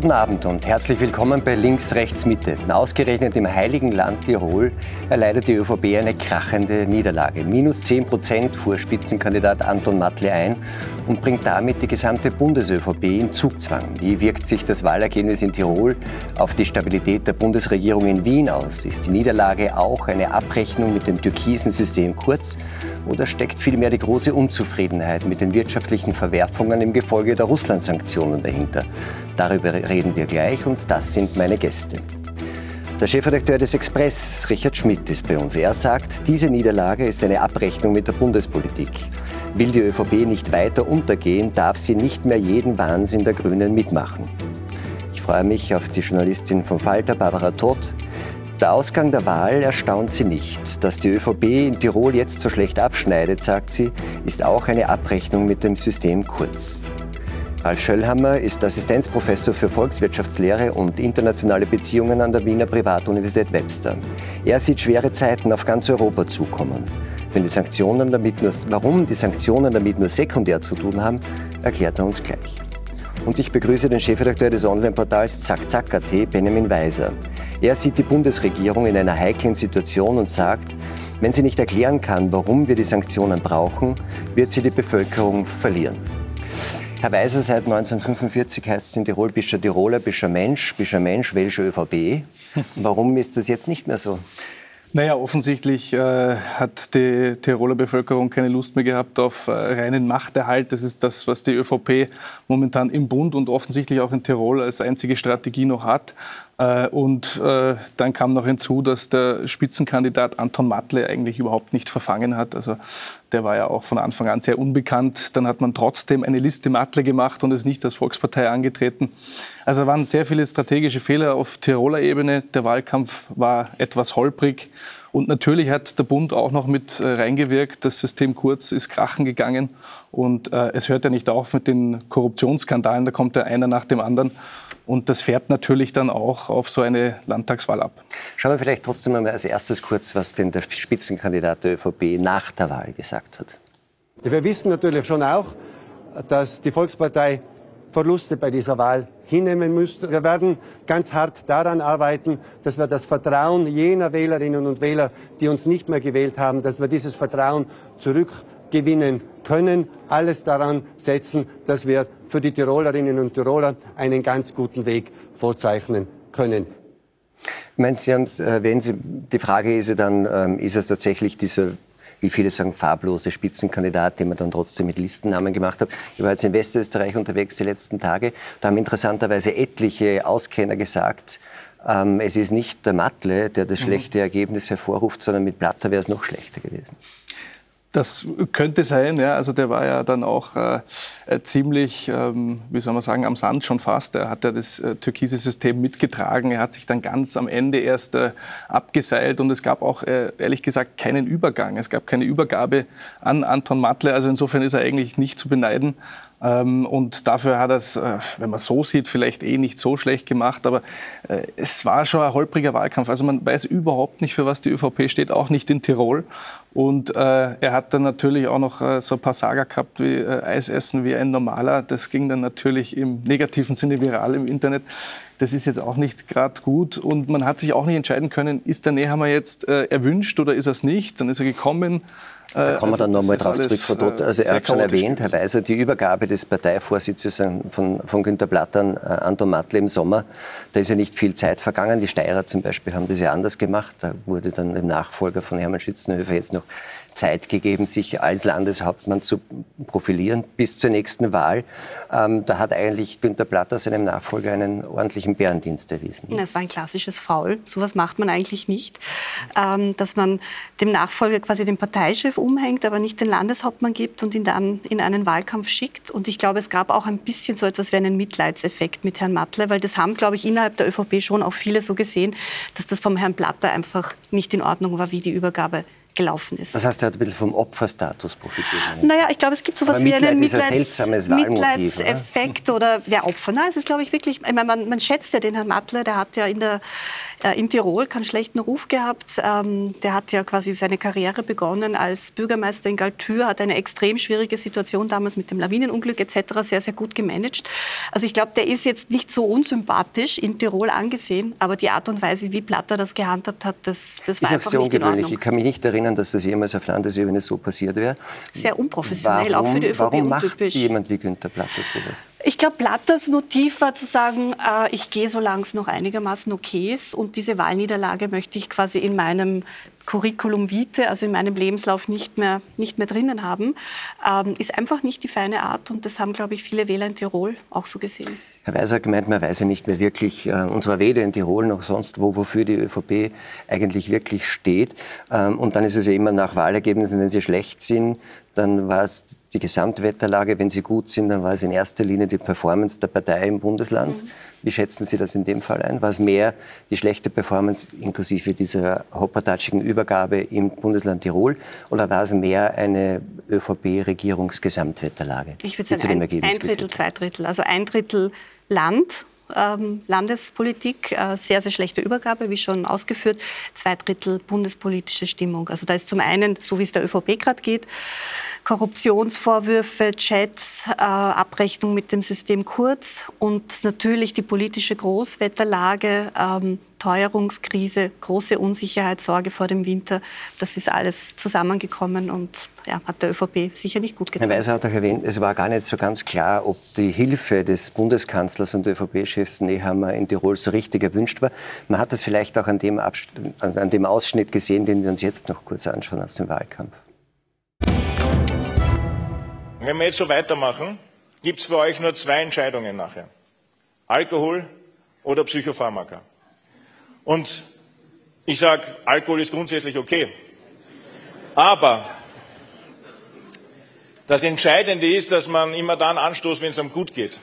Guten Abend und herzlich willkommen bei Links, Rechts, Mitte. Ausgerechnet im heiligen Land Tirol erleidet die ÖVP eine krachende Niederlage. Minus 10 Prozent fuhr Spitzenkandidat Anton Matle ein und bringt damit die gesamte Bundes-ÖVP in Zugzwang. Wie wirkt sich das Wahlergebnis in Tirol auf die Stabilität der Bundesregierung in Wien aus? Ist die Niederlage auch eine Abrechnung mit dem türkisen System Kurz? Oder steckt vielmehr die große Unzufriedenheit mit den wirtschaftlichen Verwerfungen im Gefolge der Russland-Sanktionen dahinter? Darüber reden wir gleich und das sind meine Gäste. Der Chefredakteur des Express, Richard Schmidt, ist bei uns. Er sagt, diese Niederlage ist eine Abrechnung mit der Bundespolitik. Will die ÖVP nicht weiter untergehen, darf sie nicht mehr jeden Wahnsinn der Grünen mitmachen. Ich freue mich auf die Journalistin vom Falter, Barbara Todt. Der Ausgang der Wahl erstaunt sie nicht. Dass die ÖVP in Tirol jetzt so schlecht abschneidet, sagt sie, ist auch eine Abrechnung mit dem System Kurz. Ralf Schöllhammer ist Assistenzprofessor für Volkswirtschaftslehre und internationale Beziehungen an der Wiener Privatuniversität Webster. Er sieht schwere Zeiten auf ganz Europa zukommen. Wenn die Sanktionen damit nur, warum die Sanktionen damit nur sekundär zu tun haben, erklärt er uns gleich. Und ich begrüße den Chefredakteur des Online-Portals ZackZack.at, Benjamin Weiser. Er sieht die Bundesregierung in einer heiklen Situation und sagt, wenn sie nicht erklären kann, warum wir die Sanktionen brauchen, wird sie die Bevölkerung verlieren. Herr Weiser, seit 1945 heißt es in Tirol Bischer Tiroler, Bischer Mensch, Bischer Mensch, Welsche ÖVP. Warum ist das jetzt nicht mehr so? Naja, offensichtlich äh, hat die Tiroler Bevölkerung keine Lust mehr gehabt auf äh, reinen Machterhalt. Das ist das, was die ÖVP momentan im Bund und offensichtlich auch in Tirol als einzige Strategie noch hat. Äh, und äh, dann kam noch hinzu, dass der Spitzenkandidat Anton Matle eigentlich überhaupt nicht verfangen hat. Also der war ja auch von Anfang an sehr unbekannt. Dann hat man trotzdem eine Liste Matle gemacht und ist nicht als Volkspartei angetreten. Also waren sehr viele strategische Fehler auf Tiroler Ebene. Der Wahlkampf war etwas holprig. Und natürlich hat der Bund auch noch mit äh, reingewirkt. Das System Kurz ist krachen gegangen. Und es hört ja nicht auf mit den Korruptionsskandalen. Da kommt ja einer nach dem anderen. Und das färbt natürlich dann auch auf so eine Landtagswahl ab. Schauen wir vielleicht trotzdem einmal als erstes kurz, was denn der Spitzenkandidat der ÖVP nach der Wahl gesagt hat. Wir wissen natürlich schon auch, dass die Volkspartei Verluste bei dieser Wahl hinnehmen müsste. Wir werden ganz hart daran arbeiten, dass wir das Vertrauen jener Wählerinnen und Wähler, die uns nicht mehr gewählt haben, dass wir dieses Vertrauen zurückgewinnen können. Alles daran setzen, dass wir für die Tirolerinnen und Tiroler einen ganz guten Weg vorzeichnen können. Ich meine, Sie haben es erwähnt, die Frage ist ja dann, ähm, ist es tatsächlich dieser wie viele sagen, farblose Spitzenkandidat, den man dann trotzdem mit Listennamen gemacht hat. Ich war jetzt in Westösterreich unterwegs die letzten Tage. Da haben interessanterweise etliche Auskenner gesagt, ähm, es ist nicht der Matle, der das mhm. schlechte Ergebnis hervorruft, sondern mit Blatter wäre es noch schlechter gewesen. Das könnte sein, ja. Also der war ja dann auch äh, äh, ziemlich, ähm, wie soll man sagen, am Sand schon fast. Er hat ja das äh, türkise System mitgetragen. Er hat sich dann ganz am Ende erst äh, abgeseilt und es gab auch äh, ehrlich gesagt keinen Übergang. Es gab keine Übergabe an Anton Matle. Also insofern ist er eigentlich nicht zu beneiden. Ähm, und dafür hat er es, äh, wenn man so sieht, vielleicht eh nicht so schlecht gemacht. Aber es war schon ein holpriger Wahlkampf. Also man weiß überhaupt nicht, für was die ÖVP steht, auch nicht in Tirol. Und äh, er hat dann natürlich auch noch äh, so ein paar Sager gehabt wie äh, Eis essen wie ein normaler. Das ging dann natürlich im negativen Sinne viral im Internet. Das ist jetzt auch nicht gerade gut. Und man hat sich auch nicht entscheiden können, ist der Nehammer jetzt äh, erwünscht oder ist er es nicht? Dann ist er gekommen. Da kommen wir dann also nochmal drauf zurück, Frau Dott. Äh, also er hat schon erwähnt, Herr Weiser, die Übergabe des Parteivorsitzes von, von Günter Platt an äh, Anton Matle im Sommer, da ist ja nicht viel Zeit vergangen. Die Steirer zum Beispiel haben das ja anders gemacht. Da wurde dann der Nachfolger von Hermann Schützenhöfer jetzt noch Zeit gegeben, sich als Landeshauptmann zu profilieren bis zur nächsten Wahl. Ähm, da hat eigentlich Günter Platter seinem Nachfolger einen ordentlichen Bärendienst erwiesen. Das war ein klassisches Foul. Sowas macht man eigentlich nicht. Ähm, dass man dem Nachfolger quasi den Parteichef umhängt, aber nicht den Landeshauptmann gibt und ihn dann in einen Wahlkampf schickt. Und ich glaube, es gab auch ein bisschen so etwas wie einen Mitleidseffekt mit Herrn Matle, weil das haben, glaube ich, innerhalb der ÖVP schon auch viele so gesehen, dass das vom Herrn Platter einfach nicht in Ordnung war, wie die Übergabe gelaufen ist. Das heißt, er hat ein bisschen vom Opferstatus profitiert. Naja, ich glaube, es gibt so etwas wie einen Mitleids Mitleidseffekt oder? oder der Opfer. Nein, es ist, glaube ich, wirklich, ich meine, man, man, schätzt ja den Herrn Matle, der hat ja in der, äh, in Tirol keinen schlechten Ruf gehabt. Ähm, der hat ja quasi seine Karriere begonnen als Bürgermeister in Galtür, hat eine extrem schwierige Situation damals mit dem Lawinenunglück etc. sehr, sehr gut gemanagt. Also ich glaube, der ist jetzt nicht so unsympathisch in Tirol angesehen, aber die Art und Weise, wie Platter das gehandhabt hat, das, das war ist einfach auch sehr nicht ungewöhnlich. Ich kann mich nicht erinnern, dass das jemals auf Landesebene so passiert wäre. Sehr unprofessionell, warum, auch für die ÖVP Warum macht jemand wie Günther Platter sowas? Ich glaube, Platters Motiv war zu sagen, äh, ich gehe, solange es noch einigermaßen okay ist und diese Wahlniederlage möchte ich quasi in meinem Curriculum vitae, also in meinem Lebenslauf nicht mehr, nicht mehr drinnen haben, ähm, ist einfach nicht die feine Art und das haben, glaube ich, viele Wähler in Tirol auch so gesehen. Herr Weiser hat gemeint, man weiß ja nicht mehr wirklich, äh, und zwar weder in Tirol noch sonst wo, wofür die ÖVP eigentlich wirklich steht. Ähm, und dann ist es ja immer nach Wahlergebnissen, wenn sie schlecht sind, dann war es die Gesamtwetterlage. Wenn sie gut sind, dann war es in erster Linie die Performance der Partei im Bundesland. Mhm. Wie schätzen Sie das in dem Fall ein? War es mehr die schlechte Performance inklusive dieser hoppertatschigen Übergabe im Bundesland Tirol oder war es mehr eine ÖVP-Regierungsgesamtwetterlage? Ich würde sagen, ein, ein Drittel, zwei Drittel. Also ein Drittel Land ähm, Landespolitik, äh, sehr, sehr schlechte Übergabe, wie schon ausgeführt, zwei Drittel bundespolitische Stimmung. Also da ist zum einen, so wie es der ÖVP gerade geht, Korruptionsvorwürfe, Chats, äh, Abrechnung mit dem System Kurz und natürlich die politische Großwetterlage, ähm, Teuerungskrise, große Unsicherheit, Sorge vor dem Winter. Das ist alles zusammengekommen und ja, hat der ÖVP sicher nicht gut getan. Herr Weiser hat auch erwähnt, es war gar nicht so ganz klar, ob die Hilfe des Bundeskanzlers und ÖVP-Chefs Nehammer in Tirol so richtig erwünscht war. Man hat das vielleicht auch an dem, an dem Ausschnitt gesehen, den wir uns jetzt noch kurz anschauen aus dem Wahlkampf. Wenn wir jetzt so weitermachen, gibt es für euch nur zwei Entscheidungen nachher. Alkohol oder Psychopharmaka. Und ich sage, Alkohol ist grundsätzlich okay. Aber das Entscheidende ist, dass man immer dann anstoßt, wenn es einem gut geht.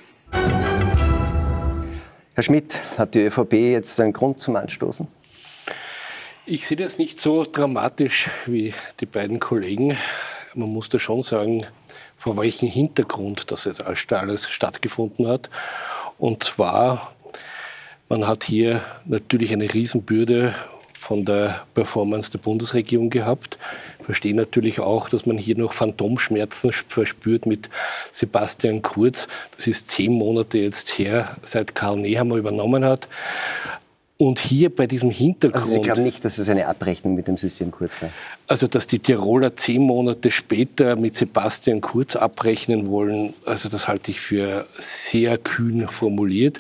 Herr Schmidt, hat die ÖVP jetzt einen Grund zum Anstoßen? Ich sehe das nicht so dramatisch wie die beiden Kollegen. Man muss da schon sagen, vor welchem Hintergrund das jetzt alles stattgefunden hat. Und zwar man hat hier natürlich eine Riesenbürde von der Performance der Bundesregierung gehabt. Ich verstehe natürlich auch, dass man hier noch Phantomschmerzen verspürt mit Sebastian Kurz. Das ist zehn Monate jetzt her, seit Karl Nehammer übernommen hat. Und hier bei diesem Hintergrund. Also Sie glauben nicht, dass es eine Abrechnung mit dem System Kurz war? Also, dass die Tiroler zehn Monate später mit Sebastian Kurz abrechnen wollen, also das halte ich für sehr kühn formuliert.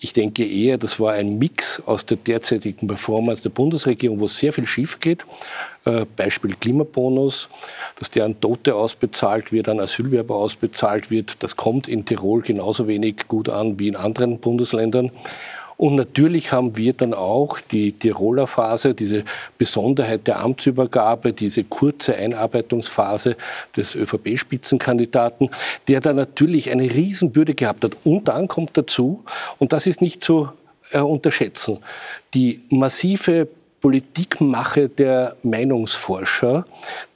Ich denke eher, das war ein Mix aus der derzeitigen Performance der Bundesregierung, wo sehr viel schief geht. Äh, Beispiel Klimabonus, dass der an Tote ausbezahlt wird, an Asylwerber ausbezahlt wird. Das kommt in Tirol genauso wenig gut an wie in anderen Bundesländern. Und natürlich haben wir dann auch die Tiroler Phase, diese Besonderheit der Amtsübergabe, diese kurze Einarbeitungsphase des ÖVP-Spitzenkandidaten, der da natürlich eine Riesenbürde gehabt hat. Und dann kommt dazu, und das ist nicht zu äh, unterschätzen, die massive Politikmache der Meinungsforscher,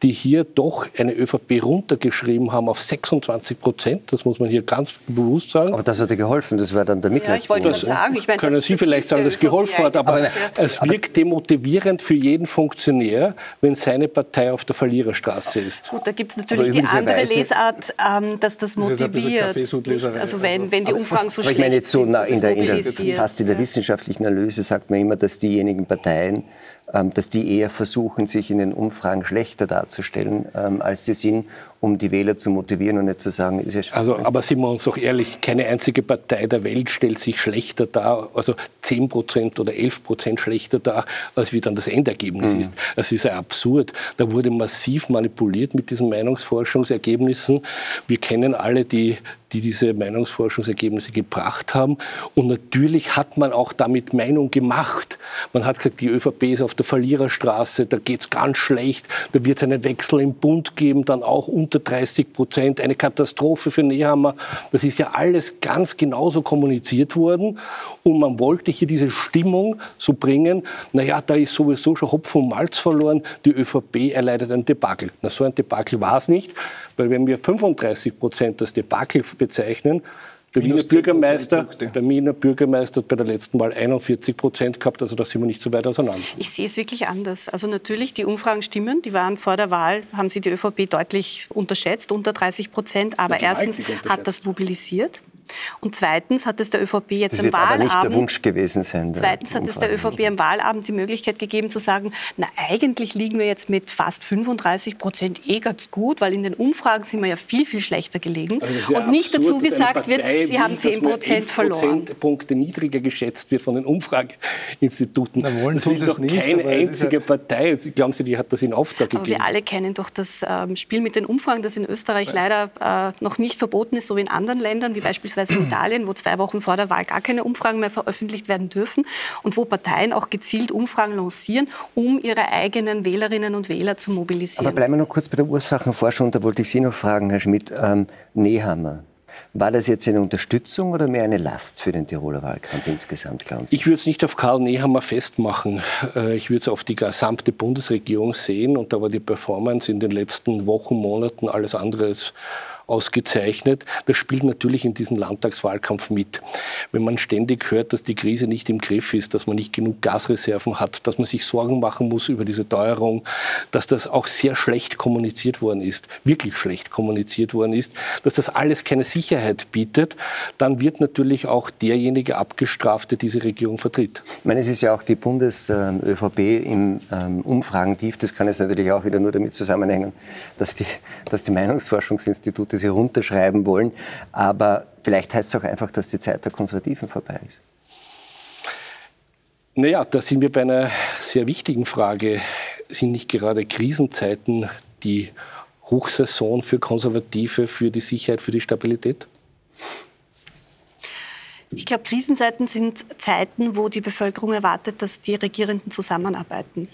die hier doch eine ÖVP runtergeschrieben haben auf 26 Prozent. Das muss man hier ganz bewusst sagen. Aber das hat ja geholfen, das war dann der Mitleidspunkt. Ja, ich wollte sagen, ich meine, können Sie vielleicht sagen, dass es geholfen hat, aber, aber es wirkt demotivierend für jeden Funktionär, wenn seine Partei auf der Verliererstraße ist. Gut, da gibt es natürlich die andere Lesart, ähm, dass das motiviert. Das also wenn, wenn die Umfragen so aber schlecht ich meine jetzt so sind, in der, in der, fast in der wissenschaftlichen Analyse sagt man immer, dass diejenigen Parteien, dass die eher versuchen, sich in den Umfragen schlechter darzustellen, ähm, als sie sind, um die Wähler zu motivieren und nicht zu sagen, ist ja schon. Also, aber sind wir uns doch ehrlich, keine einzige Partei der Welt stellt sich schlechter dar, also 10 Prozent oder 11 Prozent schlechter dar, als wie dann das Endergebnis mhm. ist. Das ist ja absurd. Da wurde massiv manipuliert mit diesen Meinungsforschungsergebnissen. Wir kennen alle die, die diese Meinungsforschungsergebnisse gebracht haben. Und natürlich hat man auch damit Meinung gemacht. Man hat gesagt, die ÖVP ist auf der Verliererstraße, da geht es ganz schlecht, da wird es einen Wechsel im Bund geben, dann auch unter unter 30 Prozent, eine Katastrophe für Nehammer. Das ist ja alles ganz genauso kommuniziert worden. Und man wollte hier diese Stimmung so bringen, naja, da ist sowieso schon Hopfen und Malz verloren, die ÖVP erleidet ein Debakel. Na, so ein Debakel war es nicht, weil wenn wir 35 Prozent das Debakel bezeichnen, Der Wiener, Bürgermeister, der Wiener Bürgermeister hat bei der letzten Wahl 41 Prozent gehabt, also da sind wir nicht so weit auseinander. Ich sehe es wirklich anders. Also natürlich, die Umfragen stimmen, die waren vor der Wahl, haben sie die ÖVP deutlich unterschätzt, unter 30 Prozent, aber erstens hat das mobilisiert. Und zweitens hat es der ÖVP jetzt das am Wahlabend. Nicht der Wunsch gewesen sein. Zweitens hat es der ÖVP am Wahlabend die Möglichkeit gegeben zu sagen, na eigentlich liegen wir jetzt mit fast 35 Prozent eh ganz gut, weil in den Umfragen sind wir ja viel, viel schlechter gelegen. Also ja und nicht absurd, dazu gesagt wird, Sie haben 10 Prozent verloren. Punkte niedriger geschätzt wird von den Umfrageinstituten. Na, wollen das das doch nicht, keine einzige ja Partei. Glauben Sie, die hat das in Auftrag aber gegeben? wir alle kennen doch das ähm, Spiel mit den Umfragen, das in Österreich leider äh, noch nicht verboten ist, so wie in anderen Ländern, wie beispielsweise in Italien, wo zwei Wochen vor der Wahl gar keine Umfragen mehr veröffentlicht werden dürfen und wo Parteien auch gezielt Umfragen lancieren, um ihre eigenen Wählerinnen und Wähler zu mobilisieren. Aber bleiben wir noch kurz bei der Ursachenforschung. Da wollte ich Sie noch fragen, Herr Schmidt. Ähm, Nehammer. War das jetzt eine Unterstützung oder mehr eine Last für den Tiroler Wahlkampf insgesamt, glauben Sie? Ich würde es nicht auf Karl Nehammer festmachen. Äh, ich würde es auf die gesamte Bundesregierung sehen. Und da war die Performance in den letzten Wochen, Monaten alles andere als ausgezeichnet. Das spielt natürlich in diesem Landtagswahlkampf mit. Wenn man ständig hört, dass die Krise nicht im Griff ist, dass man nicht genug Gasreserven hat, dass man sich Sorgen machen muss über diese Teuerung, dass das auch sehr schlecht kommuniziert worden ist, wirklich schlecht kommuniziert worden ist, dass das alles keine Sicherheit bietet, dann wird natürlich auch derjenige abgestraft, der diese Regierung vertritt. Ich meine, es ist ja auch die Bundes-ÖVP im ähm, Umfragentief. Das kann jetzt natürlich auch wieder nur damit zusammenhängen, dass die, dass die Meinungsforschungsinstitute sie runterschreiben wollen. Aber vielleicht heißt es auch einfach, dass die Zeit der Konservativen vorbei ist. Naja, da sind wir bei einer sehr wichtigen Frage. Sind nicht gerade Krisenzeiten die Hochsaison für Konservative, für die Sicherheit, für die Stabilität? Ich glaube, Krisenzeiten sind Zeiten, wo die Bevölkerung erwartet, dass die Regierenden zusammenarbeiten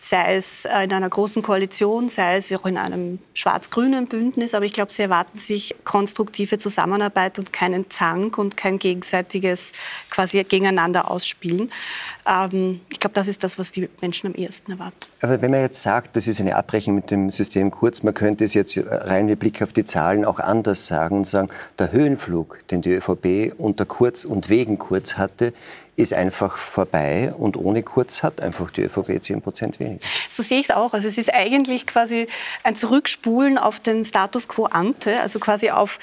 sei es in einer großen Koalition, sei es auch in einem schwarz-grünen Bündnis. Aber ich glaube, sie erwarten sich konstruktive Zusammenarbeit und keinen Zank und kein gegenseitiges quasi gegeneinander ausspielen. Ähm, ich glaube, das ist das, was die Menschen am ehesten erwarten. Aber wenn man jetzt sagt, das ist eine Abrechnung mit dem System Kurz, man könnte es jetzt rein mit Blick auf die Zahlen auch anders sagen und sagen, der Höhenflug, den die ÖVP unter Kurz und wegen Kurz hatte, ist einfach vorbei und ohne Kurz hat einfach die ÖVP 10 Prozent weniger. So sehe ich es auch. Also es ist eigentlich quasi ein Zurückspulen auf den Status quo ante, also quasi auf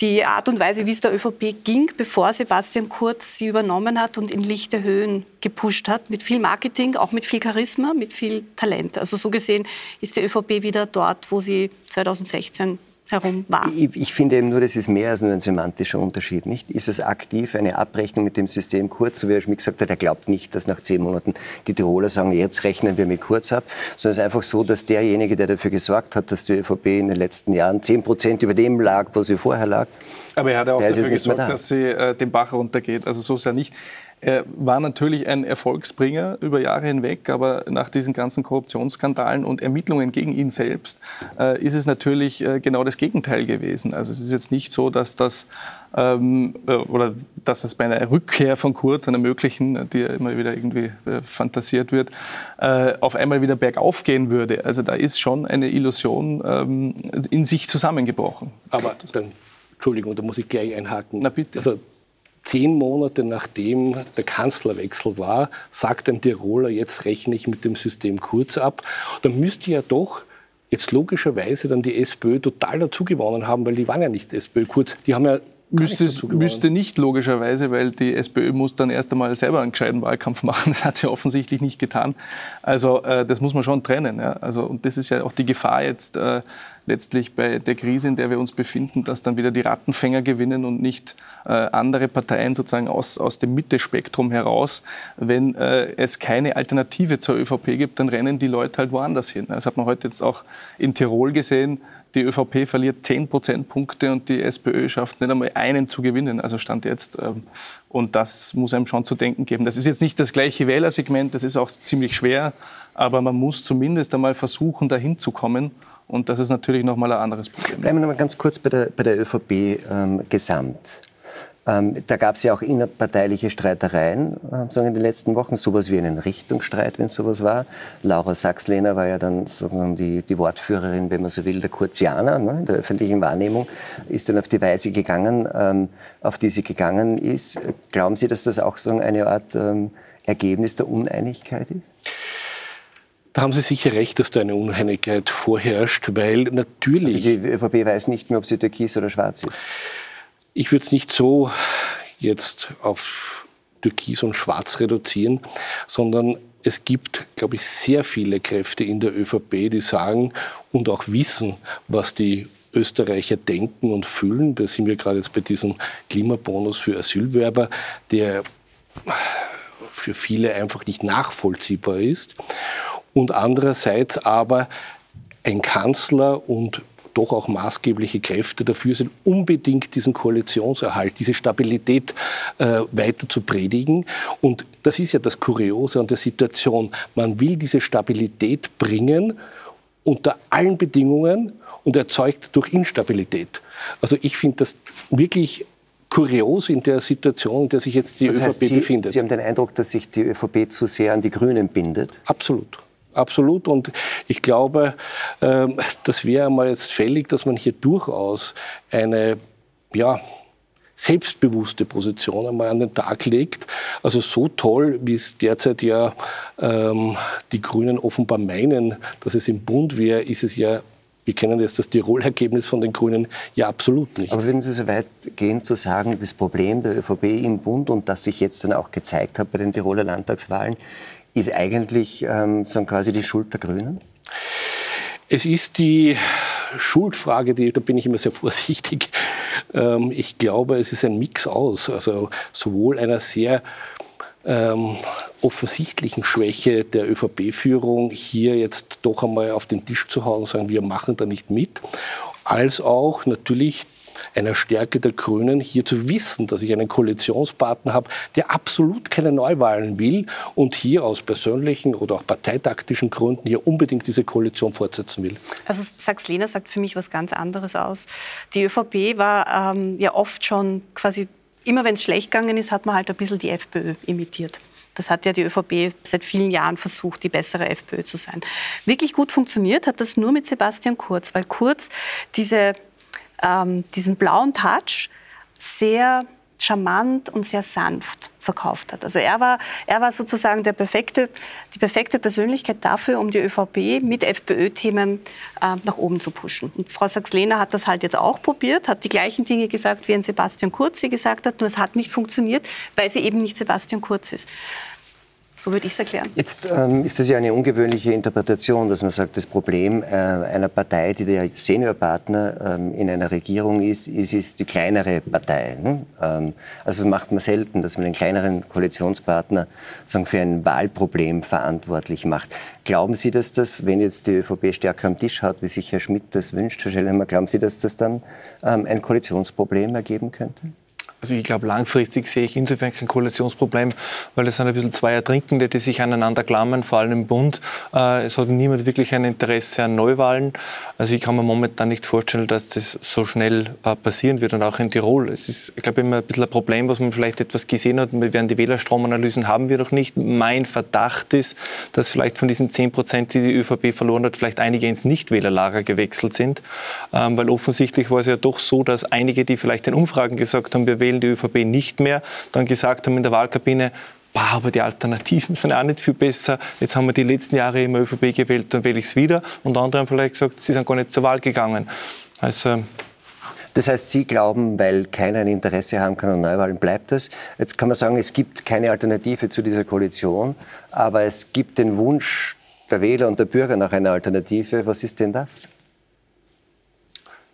die Art und Weise, wie es der ÖVP ging, bevor Sebastian Kurz sie übernommen hat und in lichte Höhen gepusht hat, mit viel Marketing, auch mit viel Charisma, mit viel Talent. Also so gesehen ist die ÖVP wieder dort, wo sie 2016 herum war. Ich, ich, finde eben nur, das ist mehr als nur ein semantischer Unterschied. Nicht? Ist es aktiv eine Abrechnung mit dem System Kurz, so wie er mir gesagt hat, er glaubt nicht, dass nach zehn Monaten die Tiroler sagen, jetzt rechnen wir mit Kurz ab, sondern es ist einfach so, dass derjenige, der dafür gesorgt hat, dass die ÖVP in den letzten Jahren zehn Prozent über dem lag, wo sie vorher lag, aber er hat auch dafür gesorgt, da. dass sie äh, den Bach runtergeht. Also so ist er nicht. Er war natürlich ein Erfolgsbringer über Jahre hinweg, aber nach diesen ganzen Korruptionsskandalen und Ermittlungen gegen ihn selbst äh, ist es natürlich äh, genau das Gegenteil gewesen. Also es ist jetzt nicht so, dass das ähm, äh, oder dass es bei einer Rückkehr von Kurz, einer möglichen, die ja immer wieder irgendwie äh, fantasiert wird, äh, auf einmal wieder bergauf gehen würde. Also da ist schon eine Illusion ähm, in sich zusammengebrochen. Aber dann, Entschuldigung, da muss ich gleich einhaken. Na bitte. Also, Zehn Monate nachdem der Kanzlerwechsel war, sagt ein Tiroler, jetzt rechne ich mit dem System Kurz ab. Dann müsste ja doch jetzt logischerweise dann die SPÖ total dazu gewonnen haben, weil die waren ja nicht SPÖ Kurz. Die haben ja Müsste, müsste nicht logischerweise, weil die SPÖ muss dann erst einmal selber einen gescheiten Wahlkampf machen. Das hat sie offensichtlich nicht getan. Also äh, das muss man schon trennen. Ja. Also, und das ist ja auch die Gefahr jetzt äh, letztlich bei der Krise, in der wir uns befinden, dass dann wieder die Rattenfänger gewinnen und nicht äh, andere Parteien sozusagen aus, aus dem Mittelspektrum heraus. Wenn äh, es keine Alternative zur ÖVP gibt, dann rennen die Leute halt woanders hin. Das hat man heute jetzt auch in Tirol gesehen die ÖVP verliert 10 Prozentpunkte und die SPÖ schafft es nicht einmal einen zu gewinnen, also Stand jetzt. Ähm, und das muss einem schon zu denken geben. Das ist jetzt nicht das gleiche Wählersegment, das ist auch ziemlich schwer, aber man muss zumindest einmal versuchen, dahin zu kommen. Und das ist natürlich noch mal ein anderes Problem. Bleiben wir noch mal ganz kurz bei der, bei der ÖVP ähm, gesamt. Ähm, da gab es ja auch innerparteiliche Streitereien äh, in den letzten Wochen, sowas wie einen Richtungsstreit, wenn sowas war. Laura Sachs-Lehner war ja dann sozusagen die, die Wortführerin, wenn man so will, der Kurzianer ne, in der öffentlichen Wahrnehmung, ist dann auf die Weise gegangen, ähm, auf die sie gegangen ist. Glauben Sie, dass das auch so eine Art ähm, Ergebnis der Uneinigkeit ist? Da haben Sie sicher recht, dass da eine Uneinigkeit vorherrscht, weil natürlich. Also die ÖVP weiß nicht mehr, ob sie türkis oder schwarz ist. Ich würde es nicht so jetzt auf türkis und schwarz reduzieren, sondern es gibt, glaube ich, sehr viele Kräfte in der ÖVP, die sagen und auch wissen, was die Österreicher denken und fühlen. Da sind wir gerade jetzt bei diesem Klimabonus für Asylwerber, der für viele einfach nicht nachvollziehbar ist und andererseits aber ein Kanzler und doch auch maßgebliche Kräfte dafür sind, unbedingt diesen Koalitionserhalt, diese Stabilität äh, weiter zu predigen. Und das ist ja das Kuriose an der Situation. Man will diese Stabilität bringen unter allen Bedingungen und erzeugt durch Instabilität. Also ich finde das wirklich kurios in der Situation, in der sich jetzt die das heißt, ÖVP Sie, befindet. Sie haben den Eindruck, dass sich die ÖVP zu sehr an die Grünen bindet? Absolut absolut. Und ich glaube, ähm, das wäre einmal jetzt fällig, dass man hier durchaus eine, ja, selbstbewusste Position einmal an den Tag legt. Also so toll, wie es derzeit ja ähm, die Grünen offenbar meinen, dass es im Bund wäre, ist es ja wir kennen jetzt das Tirol-Ergebnis von den Grünen ja absolut nicht. Aber würden Sie so weit gehen zu sagen, das Problem der ÖVP im Bund und das sich jetzt dann auch gezeigt hat bei den Tiroler Landtagswahlen, ist eigentlich ähm, so quasi die Schuld der Grünen? Es ist die Schuldfrage, die, da bin ich immer sehr vorsichtig. Ähm, ich glaube, es ist ein Mix aus. Also sowohl einer sehr ähm, offensichtlichen Schwäche der ÖVP-Führung, hier jetzt doch einmal auf den Tisch zu hauen und sagen, wir machen da nicht mit, als auch natürlich einer Stärke der Grünen, hier zu wissen, dass ich einen Koalitionspartner habe, der absolut keine Neuwahlen will und hier aus persönlichen oder auch parteitaktischen Gründen hier unbedingt diese Koalition fortsetzen will. Also Sachs-Lehner sagt für mich was ganz anderes aus. Die ÖVP war ähm, ja oft schon quasi, immer wenn es schlecht gegangen ist, hat man halt ein bisschen die FPÖ imitiert. Das hat ja die ÖVP seit vielen Jahren versucht, die bessere FPÖ zu sein. Wirklich gut funktioniert hat das nur mit Sebastian Kurz, weil Kurz diese ähm, diesen blauen Touch sehr charmant und sehr sanft verkauft hat. Also er war, er war sozusagen der perfekte, die perfekte Persönlichkeit dafür, um die ÖVP mit FPÖ-Themen äh, nach oben zu pushen. Und Frau Sachs-Lehner hat das halt jetzt auch probiert, hat die gleichen Dinge gesagt, wie ein Sebastian Kurz sie gesagt hat, nur es hat nicht funktioniert, weil sie eben nicht Sebastian Kurz ist. So würde ich es erklären. Jetzt ähm, ist das ja eine ungewöhnliche Interpretation, dass man sagt, das Problem äh, einer Partei, die der Seniorpartner ähm, in einer Regierung ist, ist, ist die kleinere Partei. Ne? Ähm, also das macht man selten, dass man einen kleineren Koalitionspartner sagen, für ein Wahlproblem verantwortlich macht. Glauben Sie, dass das, wenn jetzt die ÖVP stärker am Tisch hat, wie sich Herr Schmidt das wünscht, Herr Schellhammer, glauben Sie, dass das dann ähm, ein Koalitionsproblem ergeben könnte? Also ich glaube, langfristig sehe ich insofern kein Koalitionsproblem, weil es sind ein bisschen zwei Ertrinkende, die sich aneinander klammern, vor allem im Bund. Äh, es hat niemand wirklich ein Interesse an Neuwahlen. Also ich kann mir momentan nicht vorstellen, dass das so schnell äh, passieren wird und auch in Tirol. Es ist, ich glaube, immer ein bisschen ein Problem, was man vielleicht etwas gesehen hat. Wir werden die Wählerstromanalysen haben wir noch nicht. Mein Verdacht ist, dass vielleicht von diesen 10 Prozent, die die ÖVP verloren hat, vielleicht einige ins Nichtwählerlager gewechselt sind. Ähm, weil offensichtlich war es ja doch so, dass einige, die vielleicht in Umfragen gesagt haben, wir wählen wählen die ÖVP nicht mehr, dann gesagt haben in der Wahlkabine, bah, aber die Alternativen sind auch nicht viel besser. Jetzt haben wir die letzten Jahre immer ÖVP gewählt, dann wähle ich es wieder. Und andere haben vielleicht gesagt, sie sind gar nicht zur Wahl gegangen. Also das heißt, Sie glauben, weil keiner ein Interesse haben kann an Neuwahlen, bleibt das. Jetzt kann man sagen, es gibt keine Alternative zu dieser Koalition, aber es gibt den Wunsch der Wähler und der Bürger nach einer Alternative. Was ist denn das?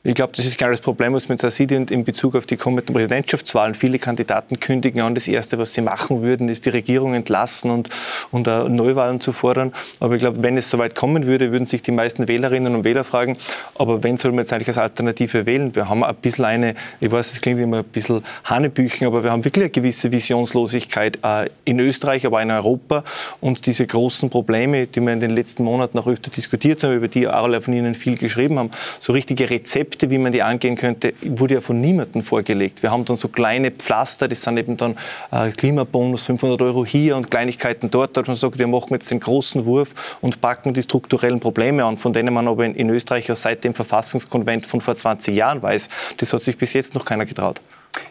Ich glaube, das ist genau das Problem, was man jetzt sieht in Bezug auf die kommenden Präsidentschaftswahlen. Viele Kandidaten kündigen an, das Erste, was sie machen würden, ist die Regierung entlassen und, und uh, Neuwahlen zu fordern. Aber ich glaube, wenn es soweit kommen würde, würden sich die meisten Wählerinnen und Wähler fragen, aber wen soll man jetzt eigentlich als Alternative wählen? Wir haben ein bisschen eine, ich weiß, es klingt immer ein bisschen Hanebüchen, aber wir haben wirklich eine gewisse Visionslosigkeit uh, in Österreich, aber in Europa. Und diese großen Probleme, die wir in den letzten Monaten auch öfter diskutiert haben, über die alle von Ihnen viel geschrieben haben, so richtige Rezepte Konzepte, wie man die angehen könnte, wurde ja von niemandem vorgelegt. Wir haben dann so kleine Pflaster, das sind eben dann äh, Klimabonus, 500 Euro hier und Kleinigkeiten dort, dass man sagt, wir machen jetzt den großen Wurf und packen die strukturellen Probleme an, von denen man aber in, in Österreich ja seit dem Verfassungskonvent von vor 20 Jahren weiß. Das hat sich bis jetzt noch keiner getraut.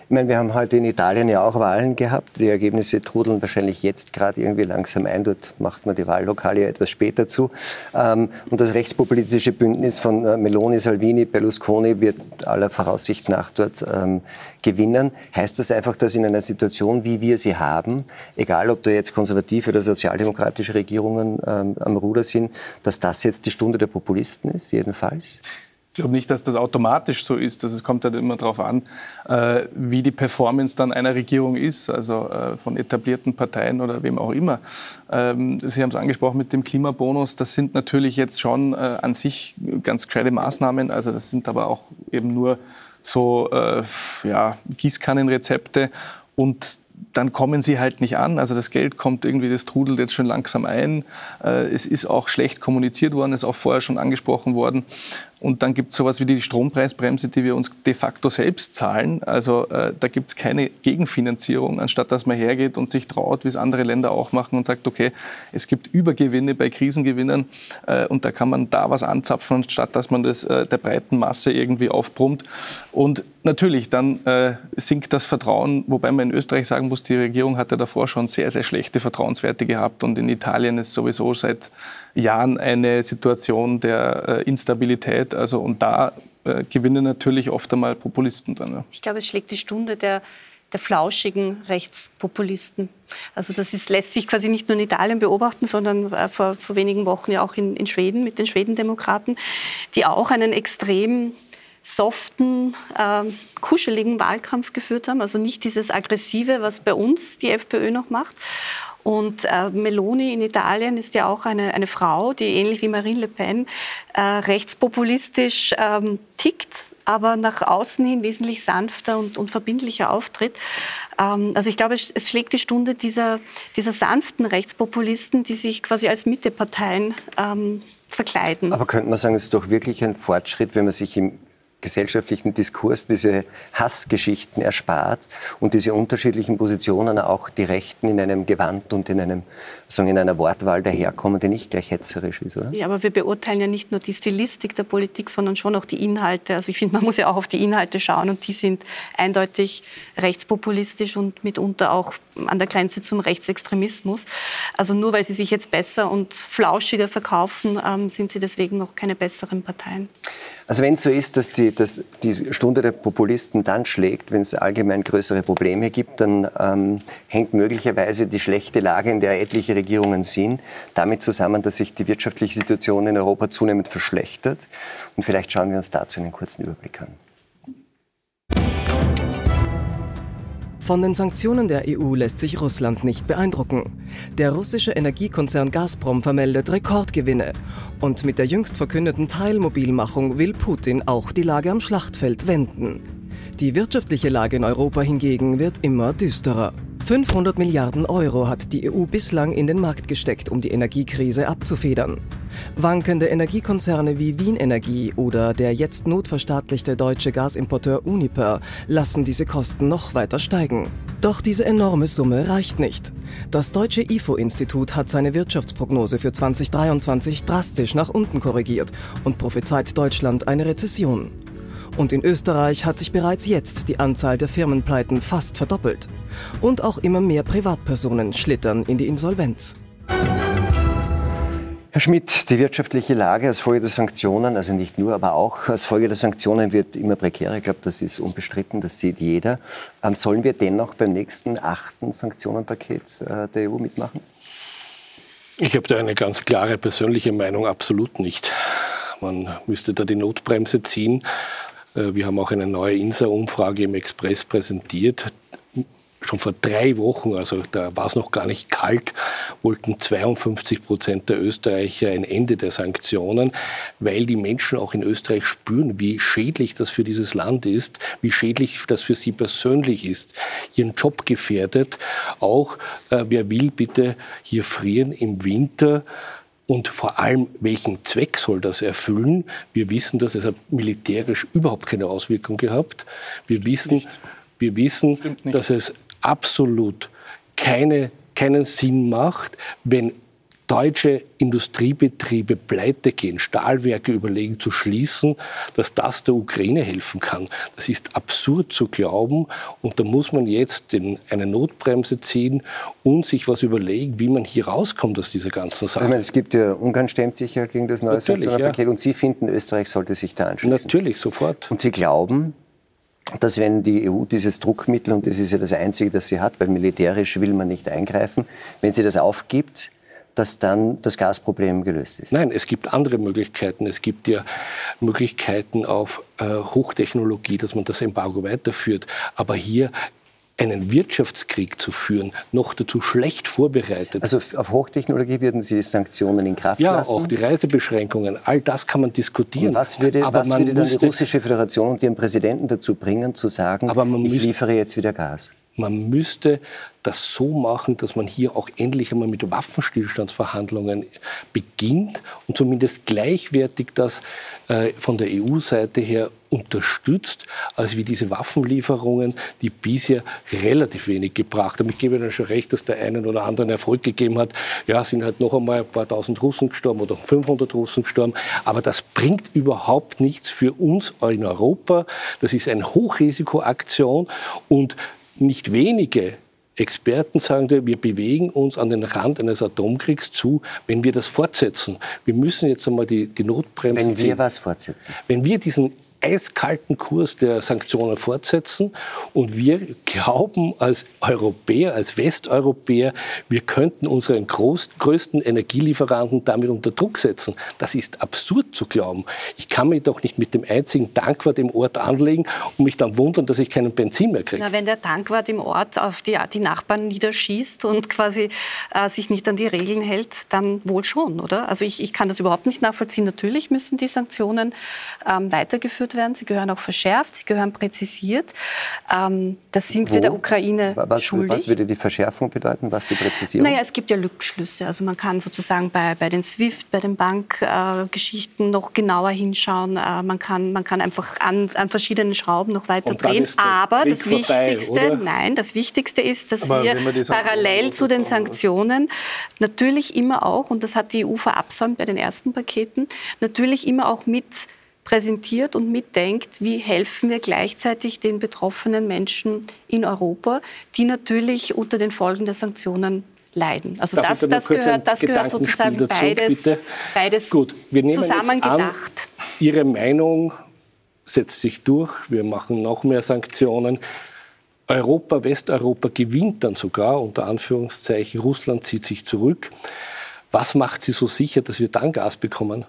Ich meine, wir haben heute in Italien ja auch Wahlen gehabt. Die Ergebnisse trudeln wahrscheinlich jetzt gerade irgendwie langsam ein. Dort macht man die Wahllokale ja etwas später zu. Ähm, und das rechtspopulistische Bündnis von äh, Meloni, Salvini, Berlusconi wird aller Voraussicht nach dort ähm, gewinnen. Heißt das einfach, dass in einer Situation, wie wir sie haben, egal ob da jetzt konservative oder sozialdemokratische Regierungen ähm, am Ruder sind, dass das jetzt die Stunde der Populisten ist, jedenfalls? Ich glaube nicht, dass das automatisch so ist. Also es kommt halt immer darauf an, äh, wie die Performance dann einer Regierung ist, also äh, von etablierten Parteien oder wem auch immer. Ähm, Sie haben es angesprochen mit dem Klimabonus. Das sind natürlich jetzt schon äh, an sich ganz gescheite Maßnahmen. Also das sind aber auch eben nur so ja, Gießkannenrezepte. Und dann kommen sie halt nicht an. Also das Geld kommt irgendwie, das trudelt jetzt schon langsam ein. Es ist auch schlecht kommuniziert worden, ist auch vorher schon angesprochen worden. Und dann gibt es sowas wie die Strompreisbremse, die wir uns de facto selbst zahlen. Also äh, da gibt es keine Gegenfinanzierung, anstatt dass man hergeht und sich traut, wie es andere Länder auch machen und sagt, okay, es gibt Übergewinne bei Krisengewinnern äh, und da kann man da was anzapfen, anstatt dass man das äh, der breiten Masse irgendwie aufbrummt. Und natürlich, dann äh, sinkt das Vertrauen, wobei man in Österreich sagen muss, die Regierung hatte davor schon sehr, sehr schlechte Vertrauenswerte gehabt und in Italien ist sowieso seit Jahren eine Situation der äh, Instabilität. Also, und da äh, gewinnen natürlich oft einmal Populisten dann. Ja. Ich glaube, es schlägt die Stunde der, der flauschigen Rechtspopulisten. Also das ist, lässt sich quasi nicht nur in Italien beobachten, sondern äh, vor, vor wenigen Wochen ja auch in, in Schweden mit den Schwedendemokraten, die auch einen extrem soften, äh, kuscheligen Wahlkampf geführt haben. Also nicht dieses aggressive, was bei uns die FPÖ noch macht. Und äh, Meloni in Italien ist ja auch eine, eine Frau, die ähnlich wie Marine Le Pen äh, rechtspopulistisch ähm, tickt, aber nach außen hin wesentlich sanfter und, und verbindlicher auftritt. Ähm, also ich glaube, es, es, schlägt die Stunde dieser, dieser sanften Rechtspopulisten, die sich quasi als Mitteparteien ähm, verkleiden. Aber könnte man sagen, es ist doch wirklich ein Fortschritt, wenn man sich im gesellschaftlichen Diskurs diese Hassgeschichten erspart und diese unterschiedlichen Positionen auch die Rechten in einem Gewand und in einem sagen in einer Wortwahl daherkommen, die nicht gleich hetzerisch ist, oder? Ja, aber wir beurteilen ja nicht nur die Stilistik der Politik, sondern schon auch die Inhalte. Also ich finde, man muss ja auch auf die Inhalte schauen und die sind eindeutig rechtspopulistisch und mitunter auch an der Grenze zum Rechtsextremismus. Also nur weil sie sich jetzt besser und flauschiger verkaufen, ähm, sind sie deswegen noch keine besseren Parteien. Also wenn es so ist, dass die, dass die Stunde der Populisten dann schlägt, wenn es allgemein größere Probleme gibt, dann ähm, hängt möglicherweise die schlechte Lage, in der etliche Regierungen sind, damit zusammen, dass sich die wirtschaftliche Situation in Europa zunehmend verschlechtert. Und vielleicht schauen wir uns dazu einen kurzen Überblick an. Von den Sanktionen der EU lässt sich Russland nicht beeindrucken. Der russische Energiekonzern Gazprom vermeldet Rekordgewinne. Und mit der jüngst verkündeten Teilmobilmachung will Putin auch die Lage am Schlachtfeld wenden. Die wirtschaftliche Lage in Europa hingegen wird immer düsterer. 500 Milliarden Euro hat die EU bislang in den Markt gesteckt, um die Energiekrise abzufedern. Wankende Energiekonzerne wie Wien Energie oder der jetzt notverstaatlichte deutsche Gasimporteur Uniper lassen diese Kosten noch weiter steigen. Doch diese enorme Summe reicht nicht. Das deutsche IFO-Institut hat seine Wirtschaftsprognose für 2023 drastisch nach unten korrigiert und prophezeit Deutschland eine Rezession. Und in Österreich hat sich bereits jetzt die Anzahl der Firmenpleiten fast verdoppelt. Und auch immer mehr Privatpersonen schlittern in die Insolvenz. Herr Schmidt, die wirtschaftliche Lage als Folge der Sanktionen, also nicht nur, aber auch als Folge der Sanktionen wird immer prekärer. Ich glaube, das ist unbestritten, das sieht jeder. Ähm, sollen wir dennoch beim nächsten achten Sanktionenpaket äh, der EU mitmachen? Ich habe da eine ganz klare persönliche Meinung, absolut nicht. Man müsste da die Notbremse ziehen. Äh, wir haben auch eine neue INSA-Umfrage im Express präsentiert. Schon vor drei Wochen, also da war es noch gar nicht kalt, wollten 52 Prozent der Österreicher ein Ende der Sanktionen, weil die Menschen auch in Österreich spüren, wie schädlich das für dieses Land ist, wie schädlich das für sie persönlich ist, ihren Job gefährdet. Auch, äh, wer will bitte hier frieren im Winter, Und vor allem, welchen Zweck soll das erfüllen? Wir wissen, dass es hat militärisch überhaupt keine Auswirkung gehabt. Wir wissen, wir wissen dass es absolut keine, keinen Sinn macht, wenn deutsche Industriebetriebe pleite gehen, Stahlwerke überlegen zu schließen, dass das der Ukraine helfen kann. Das ist absurd zu glauben und da muss man jetzt den, eine Notbremse ziehen und sich was überlegen, wie man hier rauskommt aus dieser ganzen Sache. Ich meine, es gibt ja, Ungarn stemmt sich ja gegen das neue Sanktionenpaket ja. und Sie finden, Österreich sollte sich da anschließen. Natürlich, sofort. Und Sie glauben, dass wenn die EU dieses Druckmittel, und das ist ja das Einzige, das sie hat, weil militärisch will man nicht eingreifen, wenn sie das aufgibt, dass dann das Gasproblem gelöst ist? Nein, es gibt andere Möglichkeiten. Es gibt ja Möglichkeiten auf äh, Hochtechnologie, dass man das Embargo weiterführt. Aber hier einen Wirtschaftskrieg zu führen, noch dazu schlecht vorbereitet. Also auf Hochtechnologie würden Sie Sanktionen in Kraft ja, lassen? Ja, auch die Reisebeschränkungen, all das kann man diskutieren. Und was würde, aber was würde dann die russische Föderation und ihren Präsidenten dazu bringen, zu sagen, ich liefere jetzt wieder Gas? Man müsste das so machen, dass man hier auch endlich einmal mit Waffenstillstandsverhandlungen beginnt und zumindest gleichwertig das äh, von der EU-Seite her unterstützt, als wie diese Waffenlieferungen, die bisher relativ wenig gebracht haben. Ich gebe Ihnen schon recht, dass der einen oder anderen Erfolg gegeben hat. Ja, sind halt noch einmal ein paar tausend Russen gestorben oder 500 Russen gestorben. Aber das bringt überhaupt nichts für uns in Europa. Das ist eine Hochrisikoaktion und nicht wenige Experten sagen, wir bewegen uns an den Rand eines Atomkriegs zu, wenn wir das fortsetzen. Wir müssen jetzt einmal die, die Notbremse Wenn wir ziehen. was fortsetzen? Wenn wir diesen eiskalten Kurs der Sanktionen fortsetzen. Und wir glauben als Europäer, als Westeuropäer, wir könnten unseren groß, größten Energielieferanten damit unter Druck setzen. Das ist absurd zu glauben. Ich kann mich doch nicht mit dem einzigen Tankwart im Ort anlegen und mich dann wundern, dass ich keinen Benzin mehr kriege. Na, wenn der Tankwart im Ort auf die, die Nachbarn niederschießt und quasi äh, sich nicht an die Regeln hält, dann wohl schon, oder? Also ich, ich kann das überhaupt nicht nachvollziehen. Natürlich müssen die Sanktionen ähm, weitergeführt eingeführt werden. Sie gehören auch verschärft, sie gehören präzisiert. Ähm, das sind Wo? wir der Ukraine was, schuldig. Was würde die Verschärfung bedeuten? Was die Präzisierung? Naja, es gibt ja Lückschlüsse. Also man kann sozusagen bei, bei den SWIFT, bei den Bankgeschichten äh, noch genauer hinschauen. Äh, man, kann, man kann einfach an, an verschiedenen Schrauben noch weiter drehen. Aber Krieg das vorbei, Wichtigste, oder? nein, das Wichtigste ist, dass Aber wir parallel zu den Sanktionen natürlich immer auch, und das hat die EU verabsäumt bei den ersten Paketen, natürlich immer auch mit präsentiert und mitdenkt, wie helfen wir gleichzeitig den betroffenen Menschen in Europa, die natürlich unter den Folgen der Sanktionen leiden. Also das, das, gehört, das gehört sozusagen dazu, beides, beides Gut, wir nehmen zusammengedacht. Ihre Meinung setzt sich durch. Wir machen noch mehr Sanktionen. Europa, Westeuropa gewinnt dann sogar, unter Anführungszeichen. Russland zieht sich zurück. Was macht Sie so sicher, dass wir dann Gas bekommen?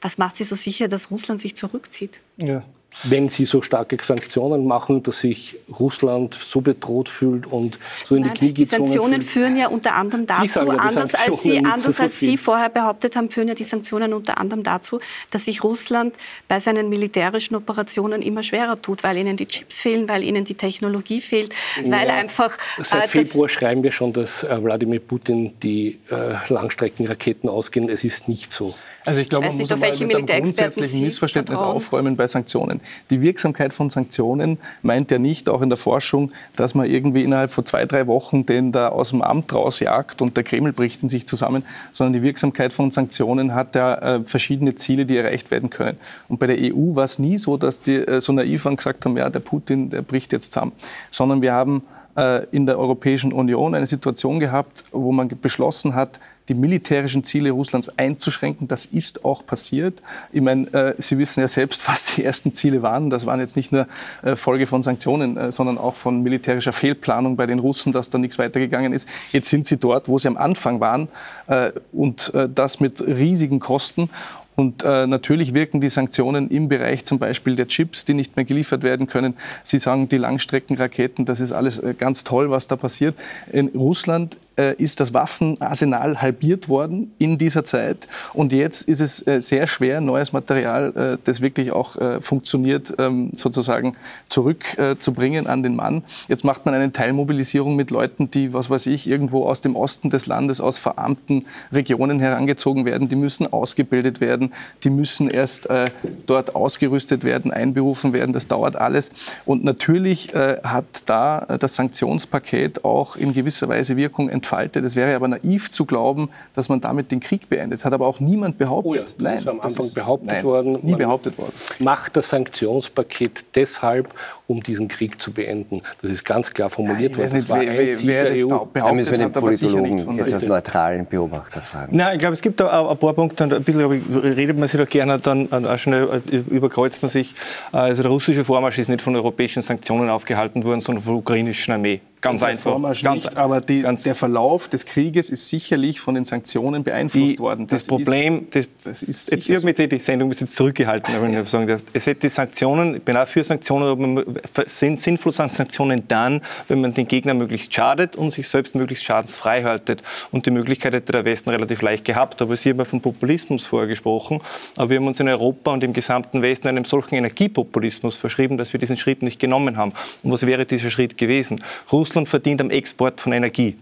Was macht Sie so sicher, dass Russland sich zurückzieht? Ja wenn sie so starke Sanktionen machen, dass sich Russland so bedroht fühlt und so in Nein, die Knie gezwungen Die Sanktionen fühlt. führen ja unter anderem dazu, ja, anders, als Sie, anders so als Sie vorher behauptet haben, führen ja die Sanktionen unter anderem dazu, dass sich Russland bei seinen militärischen Operationen immer schwerer tut, weil ihnen die Chips fehlen, weil ihnen die Technologie fehlt, ja, weil einfach... Seit äh, Februar schreiben wir schon, dass äh, Wladimir Putin die äh, Langstreckenraketen ausgehen. Es ist nicht so. Also ich glaube, man muss nicht, mit einem grundsätzlichen Missverständnis vertrauen. aufräumen bei Sanktionen. Die Wirksamkeit von Sanktionen meint ja nicht auch in der Forschung, dass man irgendwie innerhalb von zwei, drei Wochen den da aus dem Amt rausjagt und der Kreml bricht in sich zusammen, sondern die Wirksamkeit von Sanktionen hat ja äh, verschiedene Ziele, die erreicht werden können. Und bei der EU war es nie so, dass die äh, so naiv waren gesagt haben, ja, der Putin, der bricht jetzt zusammen, sondern wir haben äh, in der Europäischen Union eine Situation gehabt, wo man beschlossen hat, die militärischen Ziele Russlands einzuschränken. Das ist auch passiert. Ich meine, äh, Sie wissen ja selbst, was die ersten Ziele waren. Das waren jetzt nicht nur äh, Folge von Sanktionen, äh, sondern auch von militärischer Fehlplanung bei den Russen, dass da nichts weitergegangen ist. Jetzt sind sie dort, wo sie am Anfang waren äh, und äh, das mit riesigen Kosten. Und äh, natürlich wirken die Sanktionen im Bereich zum Beispiel der Chips, die nicht mehr geliefert werden können. Sie sagen, die Langstreckenraketen, das ist alles äh, ganz toll, was da passiert. In Russland ist das Waffenarsenal halbiert worden in dieser Zeit. Und jetzt ist es äh, sehr schwer, neues Material, äh, das wirklich auch äh, funktioniert, ähm, sozusagen zurückzubringen an den Mann. Jetzt macht man eine Teilmobilisierung mit Leuten, die, was weiß ich, irgendwo aus dem Osten des Landes, aus verarmten Regionen herangezogen werden. Die müssen ausgebildet werden, die müssen erst äh, dort ausgerüstet werden, einberufen werden. Das dauert alles. Und natürlich äh, hat da das Sanktionspaket auch in gewisser Weise Wirkung entfaltet. Es wäre aber naiv zu glauben, dass man damit den Krieg beendet. Das hat aber auch niemand behauptet. Oh ja, das nein, ist am Anfang ist, behauptet nein, worden. nie behauptet worden. Macht das Sanktionspaket deshalb, um diesen Krieg zu beenden. Das ist ganz klar formuliert worden. Das war ein wer, Ziel wer der EU. Da müssen wir den Politologen jetzt als neutralen Beobachter fragen. Nein, ich glaube, es gibt da ein paar Punkte, und ein bisschen ich, redet man sich da gerne, dann auch schnell überkreuzt man sich. Also der russische Vormarsch ist nicht von europäischen Sanktionen aufgehalten worden, sondern von der ukrainischen Armee. Ganz einfach. Ganz, nicht, aber die, der Verlauf des Krieges ist sicherlich von den Sanktionen beeinflusst die, worden. Das, das Problem, ist, das, das ist jetzt, ich habe jetzt die Sendung ein bisschen zurückgehalten, aber ich sagen darf. Es hätte Sanktionen, ich bin auch für Sanktionen, aber man sind sinnvoll sind Sanktionen dann, wenn man den Gegner möglichst schadet und sich selbst möglichst schadensfrei haltet. Und die Möglichkeit hätte der Westen relativ leicht gehabt. Aber Sie haben ja von Populismus vorher gesprochen. Aber wir haben uns in Europa und im gesamten Westen einem solchen Energiepopulismus verschrieben, dass wir diesen Schritt nicht genommen haben. Und was wäre dieser Schritt gewesen? Russland Russland verdient am Export von Energie.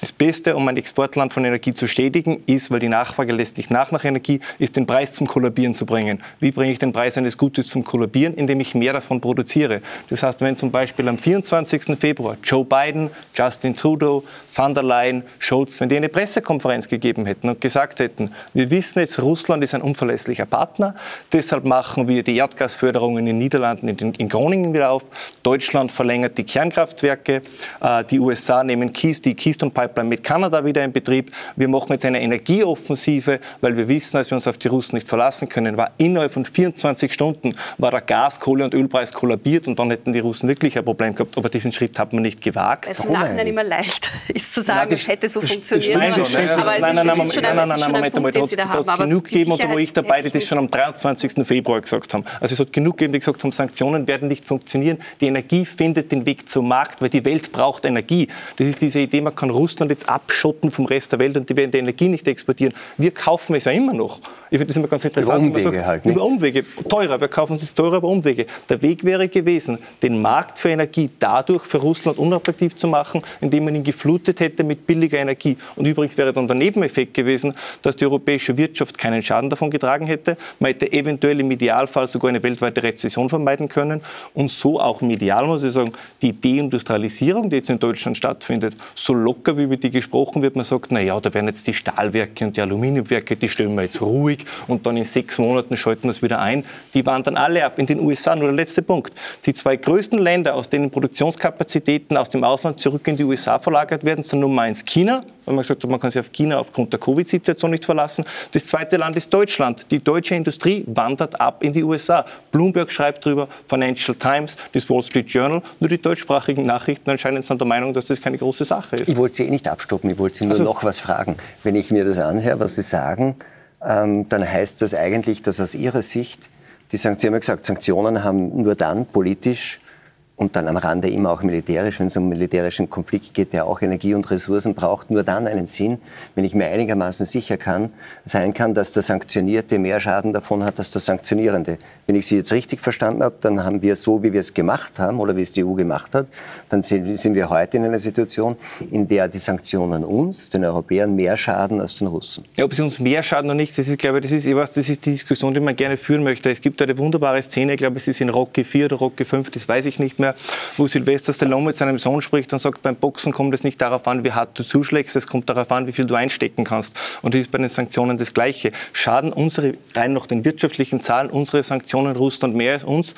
Das Beste, um ein Exportland von Energie zu stetigen, ist, weil die Nachfrage lässt nicht nach nach Energie, ist den Preis zum Kollabieren zu bringen. Wie bringe ich den Preis eines Gutes zum Kollabieren? Indem ich mehr davon produziere. Das heißt, wenn zum Beispiel am 24. Februar Joe Biden, Justin Trudeau, van der Leyen, Scholz, wenn die eine Pressekonferenz gegeben hätten und gesagt hätten, wir wissen jetzt, Russland ist ein unverlässlicher Partner, deshalb machen wir die Erdgasförderung in den Niederlanden, in, den, in Groningen wieder auf, Deutschland verlängert die Kernkraftwerke, äh, die USA nehmen Keys, die Keystone Pipeline Pipeline mit Kanada wieder in Betrieb. Wir machen jetzt eine Energieoffensive, weil wir wissen, dass wir uns auf die Russen nicht verlassen können. War innerhalb von 24 Stunden war der Gas-, Kohle- und Ölpreis kollabiert und dann hätten die Russen wirklich ein Problem gehabt. Aber diesen Schritt hat man nicht gewagt. Es ist im Nachhinein immer leicht ist zu sagen, es hätte so funktioniert. Nein, nein, nein, nein, nein, Moment einmal. Da hat es genug gegeben, und da wo ich dabei, die das schon am 23. Februar gesagt haben. Also es hat genug gegeben, die gesagt haben, Sanktionen werden nicht funktionieren. Die Energie findet den Weg zum Markt, weil die Welt braucht Energie. Das ist diese Idee, man kann Russland Russland jetzt abschotten vom Rest der Welt und die werden die Energie nicht exportieren. Wir kaufen es ja immer noch. Ich finde das immer ganz interessant. Über Umwege sagt, halt. Nicht? Über Umwege. Teurer. Wir kaufen es teurer über Umwege. Der Weg wäre gewesen, den Markt für Energie dadurch für Russland unattraktiv zu machen, indem man ihn geflutet hätte mit billiger Energie. Und übrigens wäre dann der Nebeneffekt gewesen, dass die europäische Wirtschaft keinen Schaden davon getragen hätte. Man hätte eventuell im Idealfall sogar eine weltweite Rezession vermeiden können. Und so auch medial, muss ich sagen, die Deindustrialisierung, die jetzt in Deutschland stattfindet, so locker wie über die gesprochen wird, man sagt, na ja, da werden jetzt die Stahlwerke und die Aluminiumwerke, die stellen wir jetzt ruhig und dann in sechs Monaten schalten wir es wieder ein. Die waren dann alle ab in den USA. Nur der letzte Punkt. Die zwei größten Länder, aus denen Produktionskapazitäten aus dem Ausland zurück in die USA verlagert werden, sind Nummer eins China weil man gesagt hat, man kann sich auf China aufgrund der Covid-Situation nicht verlassen. Das zweite Land ist Deutschland. Die deutsche Industrie wandert ab in die USA. Bloomberg schreibt darüber, Financial Times, das Wall Street Journal. Nur die deutschsprachigen Nachrichten anscheinend sind der Meinung, dass das keine große Sache ist. Ich wollte Sie eh nicht abstoppen, ich wollte Sie nur also, noch was fragen. Wenn ich mir das anhöre, was Sie sagen, dann heißt das eigentlich, dass aus Ihrer Sicht, die Sanktionen, Sie haben ja gesagt, Sanktionen haben nur dann politisch und dann am Rande immer auch militärisch, wenn es um militärischen Konflikt geht, der auch Energie und Ressourcen braucht, nur dann einen Sinn, wenn ich mir einigermaßen sicher kann, sein kann, dass der Sanktionierte mehr Schaden davon hat als der Sanktionierende. Wenn ich Sie jetzt richtig verstanden habe, dann haben wir so, wie wir es gemacht haben oder wie es die EU gemacht hat, dann sind wir heute in einer Situation, in der die Sanktionen uns, den Europäern, mehr schaden als den Russen. Ja, ob sie uns mehr schaden oder nicht, das ist, glaube ich, das ist, weiß, das ist die Diskussion, die man gerne führen möchte. Es gibt eine wunderbare Szene, ich glaube, es ist in Rocky 4 oder Rocky 5, das weiß ich nicht mehr, wo Sylvester Stallone mit seinem Sohn spricht und sagt, beim Boxen kommt es nicht darauf an, wie hart du zuschlägst, es kommt darauf an, wie viel du einstecken kannst. Und das ist bei den Sanktionen das Gleiche. Schaden unsere, rein noch den wirtschaftlichen Zahlen, unsere Sanktionen Russland mehr als uns?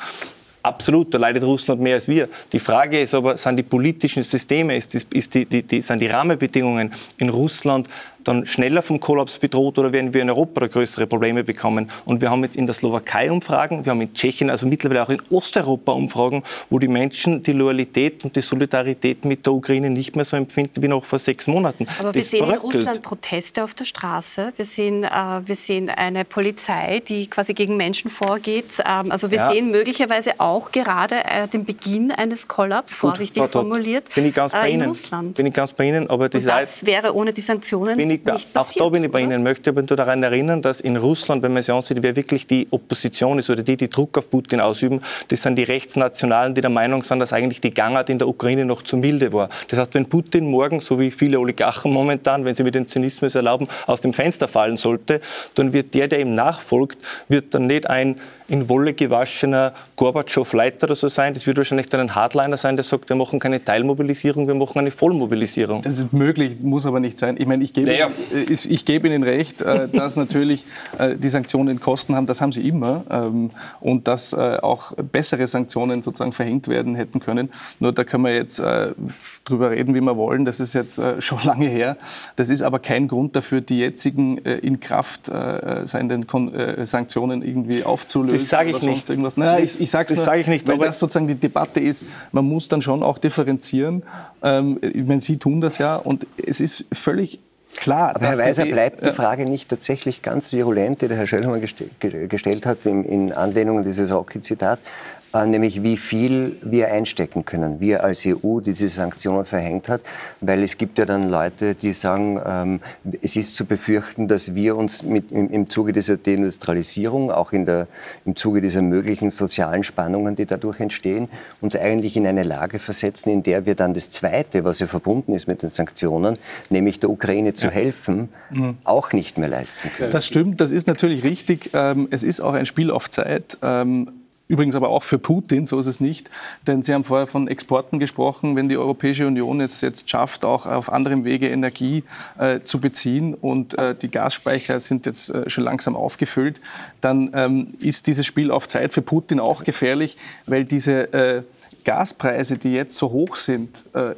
Absolut, da leidet Russland mehr als wir. Die Frage ist aber, sind die politischen Systeme, ist die, die, die, sind die Rahmenbedingungen in Russland dann schneller vom Kollaps bedroht oder werden wir in Europa größere Probleme bekommen? Und wir haben jetzt in der Slowakei Umfragen, wir haben in Tschechien, also mittlerweile auch in Osteuropa Umfragen, wo die Menschen die Loyalität und die Solidarität mit der Ukraine nicht mehr so empfinden wie noch vor sechs Monaten. Aber wir sehen bröckelt. in Russland Proteste auf der Straße. Wir sehen, äh, wir sehen eine Polizei, die quasi gegen Menschen vorgeht. Ähm, also wir ja. sehen möglicherweise auch gerade äh, den Beginn eines Kollaps, vorsichtig Gut, formuliert, bin ich ganz bei äh, in Ihnen. Russland. Bin ich ganz bei Ihnen. Aber das, das wäre ohne die Sanktionen nicht passiert. Auch da bin ich bei Ihnen. Möchte aber daran erinnern, dass in Russland, wenn man sich ansieht, wer wirklich die Opposition ist oder die, die Druck auf Putin ausüben, das sind die Rechtsnationalen, die der Meinung sind, dass eigentlich die Gangart in der Ukraine noch zu milde war. Das heißt, wenn Putin morgen, so wie viele Oligarchen momentan, wenn sie mir den Zynismus erlauben, aus dem Fenster fallen sollte, dann wird der, der ihm nachfolgt, wird dann nicht ein in Wolle gewaschener Gorbatschow-Leiter oder so sein. Das wird wahrscheinlich dann ein Hardliner sein, der sagt, wir machen keine Teilmobilisierung, wir machen eine Vollmobilisierung. Das ist möglich, muss aber nicht sein. Ich meine, ich gebe, naja. ich gebe Ihnen recht, äh, dass natürlich äh, die Sanktionen Kosten haben. Das haben sie immer. Ähm, und dass äh, auch bessere Sanktionen sozusagen verhängt werden hätten können. Nur da können wir jetzt drüber reden, wie wir wollen. Das ist jetzt schon lange her. Das ist aber kein Grund dafür, die jetzigen in Kraft seienden Sanktionen irgendwie aufzulösen das sage ich nicht. Irgendwas. Nein, ich, ich sage es sag ich nicht, weil das sozusagen die Debatte ist. Man muss dann schon auch differenzieren. Ähm, ich meine, Sie tun das ja und es ist völlig Klar, aber Herr Weiser, bleibt die Frage nicht tatsächlich ganz virulent, die der Herr Schellhammer gestellt hat, in Anlehnung an dieses Rocky-Zitat. Äh, nämlich wie viel wir einstecken können, wir als EU, die diese Sanktionen verhängt hat, weil es gibt ja dann Leute, die sagen, ähm, es ist zu befürchten, dass wir uns mit, im, im Zuge dieser Deindustrialisierung, auch in der, im Zuge dieser möglichen sozialen Spannungen, die dadurch entstehen, uns eigentlich in eine Lage versetzen, in der wir dann das Zweite, was ja verbunden ist mit den Sanktionen, nämlich der Ukraine zu ja. helfen, mhm. auch nicht mehr leisten können. Das stimmt, das ist natürlich richtig. Ähm, es ist auch ein Spiel auf Zeit. Übrigens aber auch für Putin, so ist es nicht. Denn Sie haben vorher von Exporten gesprochen. Wenn die Europäische Union es jetzt schafft, auch auf anderem Wege Energie äh, zu beziehen und äh, die Gasspeicher sind jetzt äh, schon langsam aufgefüllt, dann ähm, ist dieses Spiel auf Zeit für Putin auch gefährlich, weil diese äh, Gaspreise, die jetzt so hoch sind, äh,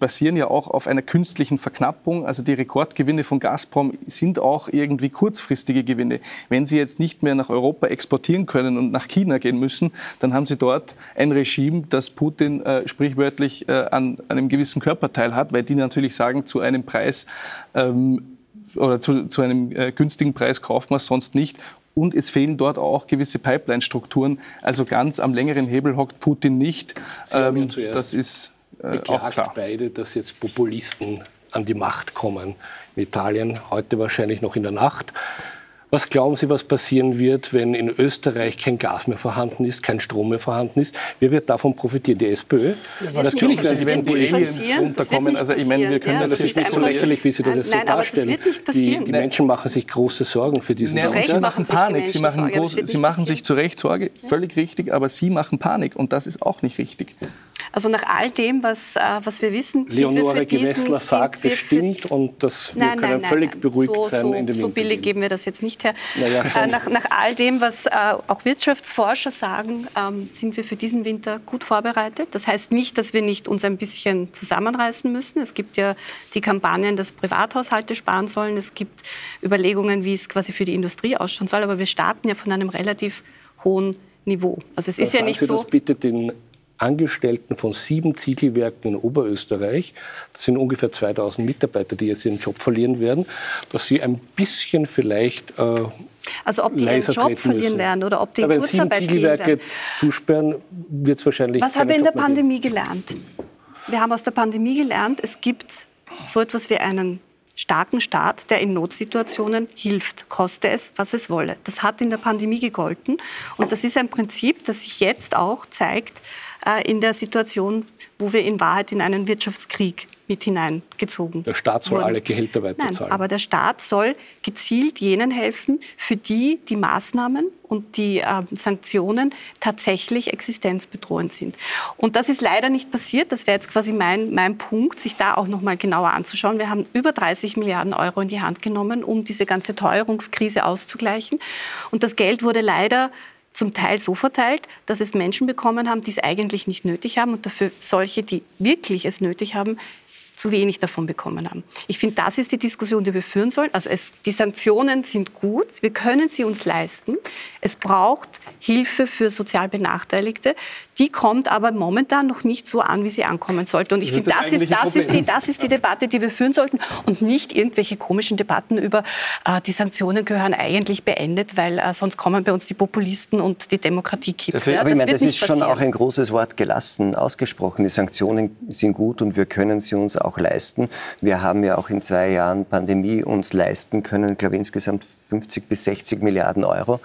basieren ja auch auf einer künstlichen Verknappung. Also die Rekordgewinne von Gazprom sind auch irgendwie kurzfristige Gewinne. Wenn sie jetzt nicht mehr nach Europa exportieren können und nach China gehen müssen, dann haben sie dort ein Regime, das Putin äh, sprichwörtlich äh, an, einem gewissen Körperteil hat, weil die natürlich sagen, zu einem Preis ähm, oder zu, zu einem äh, günstigen Preis kauft man es sonst nicht und es fehlen dort auch gewisse Pipeline-Strukturen. Also ganz am längeren Hebel hockt Putin nicht. Ähm, das ist äh, auch klar. beide, dass jetzt Populisten an die Macht kommen. In Italien heute wahrscheinlich noch in der Nacht. Was glauben Sie, was passieren wird, wenn in Österreich kein Gas mehr vorhanden ist, kein Strom mehr vorhanden ist? Wer wird davon profitieren? Die SPÖ? Das wird Natürlich nicht, werden die Aliens runterkommen. Also ich meine, wir können ja, das, das ist nicht so lächerlich, wie Sie das jetzt Nein, so darstellen. Aber das wird nicht passieren. Die, die Menschen machen sich große Sorgen für diesen Nein, Sie machen Panik. Sie machen, groß, Sie machen sich zu Recht Sorge, völlig richtig, aber Sie machen Panik und das ist auch nicht richtig. Also nach all dem, was, äh, was wir wissen, Leonore Gewessler sagt, es stimmt und dass wir nein, können nein, völlig nein. beruhigt so, sein so, in dem So billig geben wir das jetzt nicht her. Naja, äh, nach, nach, all dem, was äh, auch Wirtschaftsforscher sagen, ähm, sind wir für diesen Winter gut vorbereitet. Das heißt nicht, dass wir nicht uns ein bisschen zusammenreißen müssen. Es gibt ja die Kampagnen, dass Privathaushalte sparen sollen. Es gibt Überlegungen, wie es quasi für die Industrie ausschauen soll. Aber wir starten ja von einem relativ hohen Niveau. Also es ist ja nicht Sie so. Das bitte den Angestellten von sieben Ziegelwerken in Oberösterreich, das sind ungefähr 2000 Mitarbeiter, die jetzt ihren Job verlieren werden, dass sie ein bisschen vielleicht äh, also ob die ihren Job verlieren werden oder ob die in Kurzarbeit gehen werden. zusperren, wird es wahrscheinlich Was haben wir in der Pandemie geben. gelernt? Wir haben aus der Pandemie gelernt, es gibt so etwas wie einen starken Staat, der in Notsituationen hilft, koste es, was es wolle. Das hat in der Pandemie gegolten und das ist ein Prinzip, das sich jetzt auch zeigt in der Situation, wo wir in Wahrheit in einen Wirtschaftskrieg mit hineingezogen Der Staat soll wurden. alle Gehälter weiterzahlen. Nein, aber der Staat soll gezielt jenen helfen, für die die Maßnahmen und die äh, Sanktionen tatsächlich existenzbedrohend sind. Und das ist leider nicht passiert. Das wäre jetzt quasi mein, mein Punkt, sich da auch noch mal genauer anzuschauen. Wir haben über 30 Milliarden Euro in die Hand genommen, um diese ganze Teuerungskrise auszugleichen. Und das Geld wurde leider zum Teil so verteilt, dass es Menschen bekommen haben, die es eigentlich nicht nötig haben und dafür solche, die wirklich es nötig haben, zu wenig davon bekommen haben. Ich finde, das ist die Diskussion, die wir führen sollen. Also es, die Sanktionen sind gut, wir können sie uns leisten. Es braucht Hilfe für sozial Benachteiligte. Die kommt aber momentan noch nicht so an, wie sie ankommen sollte. Und ich finde, das, ist, das, ist die, das ist die Debatte, die wir führen sollten und nicht irgendwelche komischen Debatten über, äh, die Sanktionen gehören eigentlich beendet, weil äh, sonst kommen bei uns die Populisten und die Demokratie kippt. Ja, aber ich meine, das ist schon auch ein großes Wort gelassen ausgesprochen. Die Sanktionen sind gut und wir können sie uns auch leisten. Wir haben ja auch in zwei Jahren Pandemie uns leisten können, glaube ich, insgesamt 50 bis 60 Milliarden Euro.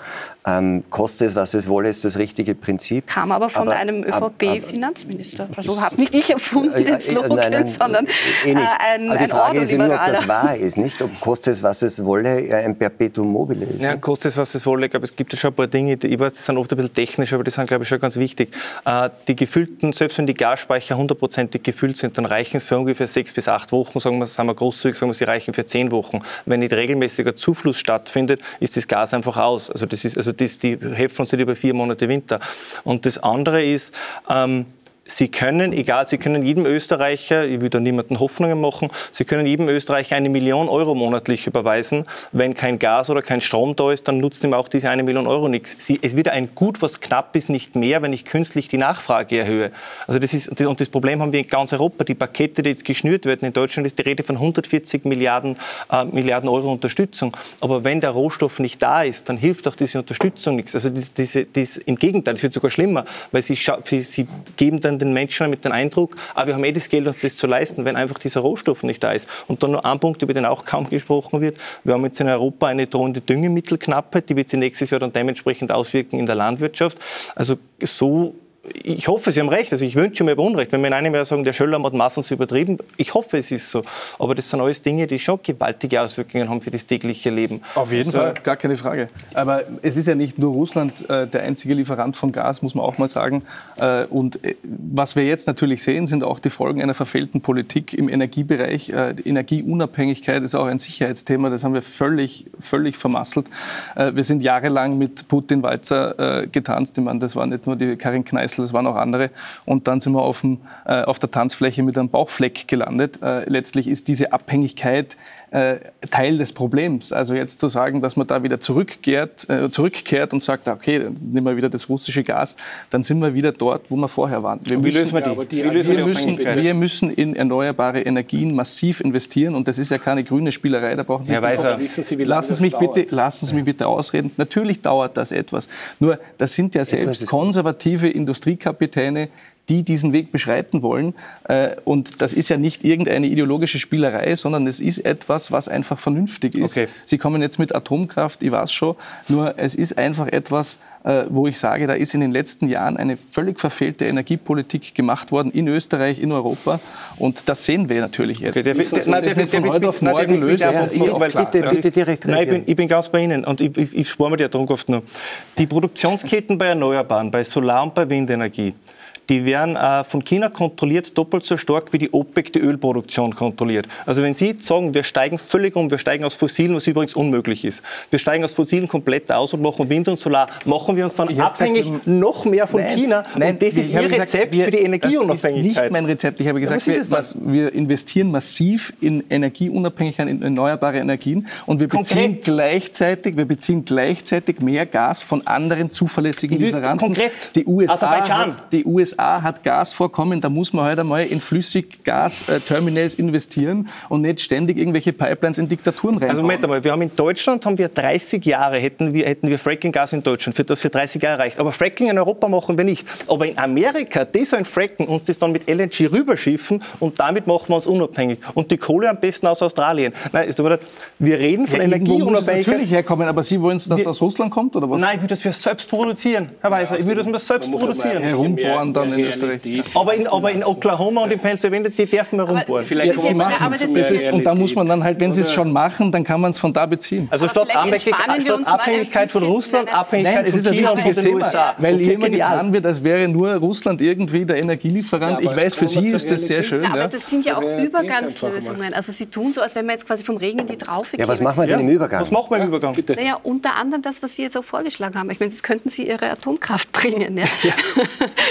Ähm, koste es, was es wolle, ist das richtige Prinzip. Kam aber von aber, einem ÖVP-Finanzminister. Also habe nicht ich erfunden den Slogan, nein, nein, sondern eh, äh, ein, aber die Frage ist nur, ob das wahr ist, nicht? Ob koste es, was es wolle, ein Perpetuum mobile ist. Ja, koste es, was es wolle. Ich glaube, es gibt ja schon ein paar Dinge, die, ich weiß, die sind oft ein bisschen technisch, aber die sind, glaube ich, schon ganz wichtig. Äh, die gefüllten, selbst wenn die Gasspeicher hundertprozentig gefüllt sind, dann reichen es für ungefähr sechs bis acht Wochen, sagen wir, sagen wir großzügig, sagen wir, sie reichen für zehn Wochen. Wenn nicht regelmäßiger Zufluss stattfindet, ist das Gas einfach aus. Also das ist, also das, die helfen uns nicht über vier Monate Winter. Und das andere ist, ähm, Sie können, egal, Sie können jedem Österreicher, ich will da niemanden Hoffnungen machen, Sie können jedem Österreicher eine Million Euro monatlich überweisen. Wenn kein Gas oder kein Strom da ist, dann nutzt ihm auch diese eine Million Euro nichts. Sie, es wird ein Gut, was knapp ist, nicht mehr, wenn ich künstlich die Nachfrage erhöhe. Also das ist, und das Problem haben wir in ganz Europa. Die Pakete, die jetzt geschnürt werden in Deutschland, ist die Rede von 140 Milliarden, äh, Milliarden Euro Unterstützung. Aber wenn der Rohstoff nicht da ist, dann hilft auch diese Unterstützung nichts. Also das, diese, das, im Gegenteil, es wird sogar schlimmer, weil sie, sie geben dann den Menschen mit dem Eindruck, ah, wir haben eh das Geld, uns das zu leisten, wenn einfach dieser Rohstoff nicht da ist. Und dann noch ein Punkt, über den auch kaum gesprochen wird. Wir haben jetzt in Europa eine drohende Düngemittelknappheit, die wird sich nächstes Jahr dann dementsprechend auswirken in der Landwirtschaft. Also so ich hoffe, Sie haben recht. Also ich wünsche mir aber Unrecht. Wenn wir in einem Jahr sagen, der Schöller hat maßlos übertrieben, ich hoffe, es ist so. Aber das sind alles Dinge, die schon gewaltige Auswirkungen haben für das tägliche Leben. Auf jeden also, Fall, gar keine Frage. Aber es ist ja nicht nur Russland äh, der einzige Lieferant von Gas, muss man auch mal sagen. Äh, und äh, was wir jetzt natürlich sehen, sind auch die Folgen einer verfehlten Politik im Energiebereich. Äh, die Energieunabhängigkeit ist auch ein Sicherheitsthema. Das haben wir völlig, völlig vermasselt. Äh, wir sind jahrelang mit Putin Walzer äh, getanzt. Ich meine, das war nicht nur die Karin Kneißl Wechsel, das waren auch andere. Und dann sind wir auf, dem, äh, auf der Tanzfläche mit einem Bauchfleck gelandet. Äh, letztlich ist diese Abhängigkeit äh, Teil des Problems. Also jetzt zu sagen, dass man da wieder zurückkehrt, äh, zurückkehrt und sagt, okay, dann nehmen wir wieder das russische Gas, dann sind wir wieder dort, wo wir vorher waren. Wir müssen, wie lösen wir die? die wir, müssen, wir müssen in erneuerbare Energien massiv investieren und das ist ja keine grüne Spielerei, da brauchen Sie ja, weiß Sie, lassen Sie mich bitte, lassen Sie mich bitte ausreden. Natürlich dauert das etwas. Nur, das sind ja selbst konservative Industriekapitäne, die diesen Weg beschreiten wollen. Äh, und das ist ja nicht irgendeine ideologische Spielerei, sondern es ist etwas, was einfach vernünftig ist. Okay. Sie kommen jetzt mit Atomkraft, ich weiß schon, nur es ist einfach etwas, äh, wo ich sage, da ist in den letzten Jahren eine völlig verfehlte Energiepolitik gemacht worden in Österreich, in Europa. Und das sehen wir natürlich jetzt. Okay, der, der, der, der, nicht von heute auf morgen löst. ich, bin, ganz bei Ihnen und ich, ich, ich spare mir die Atomkraft nur. Die Produktionsketten bei Erneuerbaren, bei Solar- und bei Windenergie, die werden äh, von China kontrolliert, doppelt so stark wie die OPEC die Ölproduktion kontrolliert. Also wenn Sie sagen, wir steigen völlig um, wir steigen aus Fossilen, was übrigens unmöglich ist, wir steigen aus Fossilen komplett aus und machen Wind und Solar, machen wir uns dann ich abhängig gesagt, noch mehr von nein, China nein, und das ist Ihr gesagt, Rezept wir, für die Energieunabhängigkeit. Das ist nicht mein Rezept. Ich habe gesagt, wir, was, wir, investieren massiv in Energieunabhängigkeit, in erneuerbare Energien und wir beziehen, konkret. gleichzeitig, wir beziehen gleichzeitig mehr Gas von anderen zuverlässigen Lieferanten. Konkret. Die USA, hat, die USA USA hat Gasvorkommen, da muss man halt einmal in Flüssiggasterminals investieren und nicht ständig irgendwelche Pipelines in Diktaturen rein. Also Moment einmal, wir haben in Deutschland haben wir 30 Jahre, hätten wir, hätten wir Fracking-Gas in Deutschland, für das für 30 Jahre reicht. Aber Fracking in Europa machen wir nicht. Aber in Amerika, die sollen fracken, uns das dann mit LNG rüberschiffen und damit machen wir uns unabhängig. Und die Kohle am besten aus Australien. Nein, ist aber, wir reden von ja, Energieunabhängigkeit. natürlich herkommen, aber Sie wollen, dass wir, aus Russland kommt, oder was? Nein, ich würde das für selbst produzieren, Herr Weiser. Ja, ich würde das selbst produzieren. Herumbohren dann in Österreich. Aber in, aber in Oklahoma und in Pennsylvania, die dürfen wir rumbohren. Vielleicht ja, sie machen es. Und da muss man dann halt, wenn sie es schon machen, dann kann man es von da beziehen. Also statt, statt Abhängigkeit von Russland, Abhängigkeit Nein, von China und von den USA. Weil okay, immer getan wird, als wäre nur Russland irgendwie der Energielieferant. ich weiß, für Sie ist das sehr schön. aber das sind ja auch Übergangslösungen. Also Sie tun so, als wenn wir jetzt quasi vom Regen in die Traufe gehen. Ja, was machen wir denn im Übergang? Was machen wir im Übergang? Bitte. Naja, unter anderem das, was Sie jetzt auch vorgeschlagen haben. Ich meine, das könnten Sie Ihre Atomkraft bringen. Ja?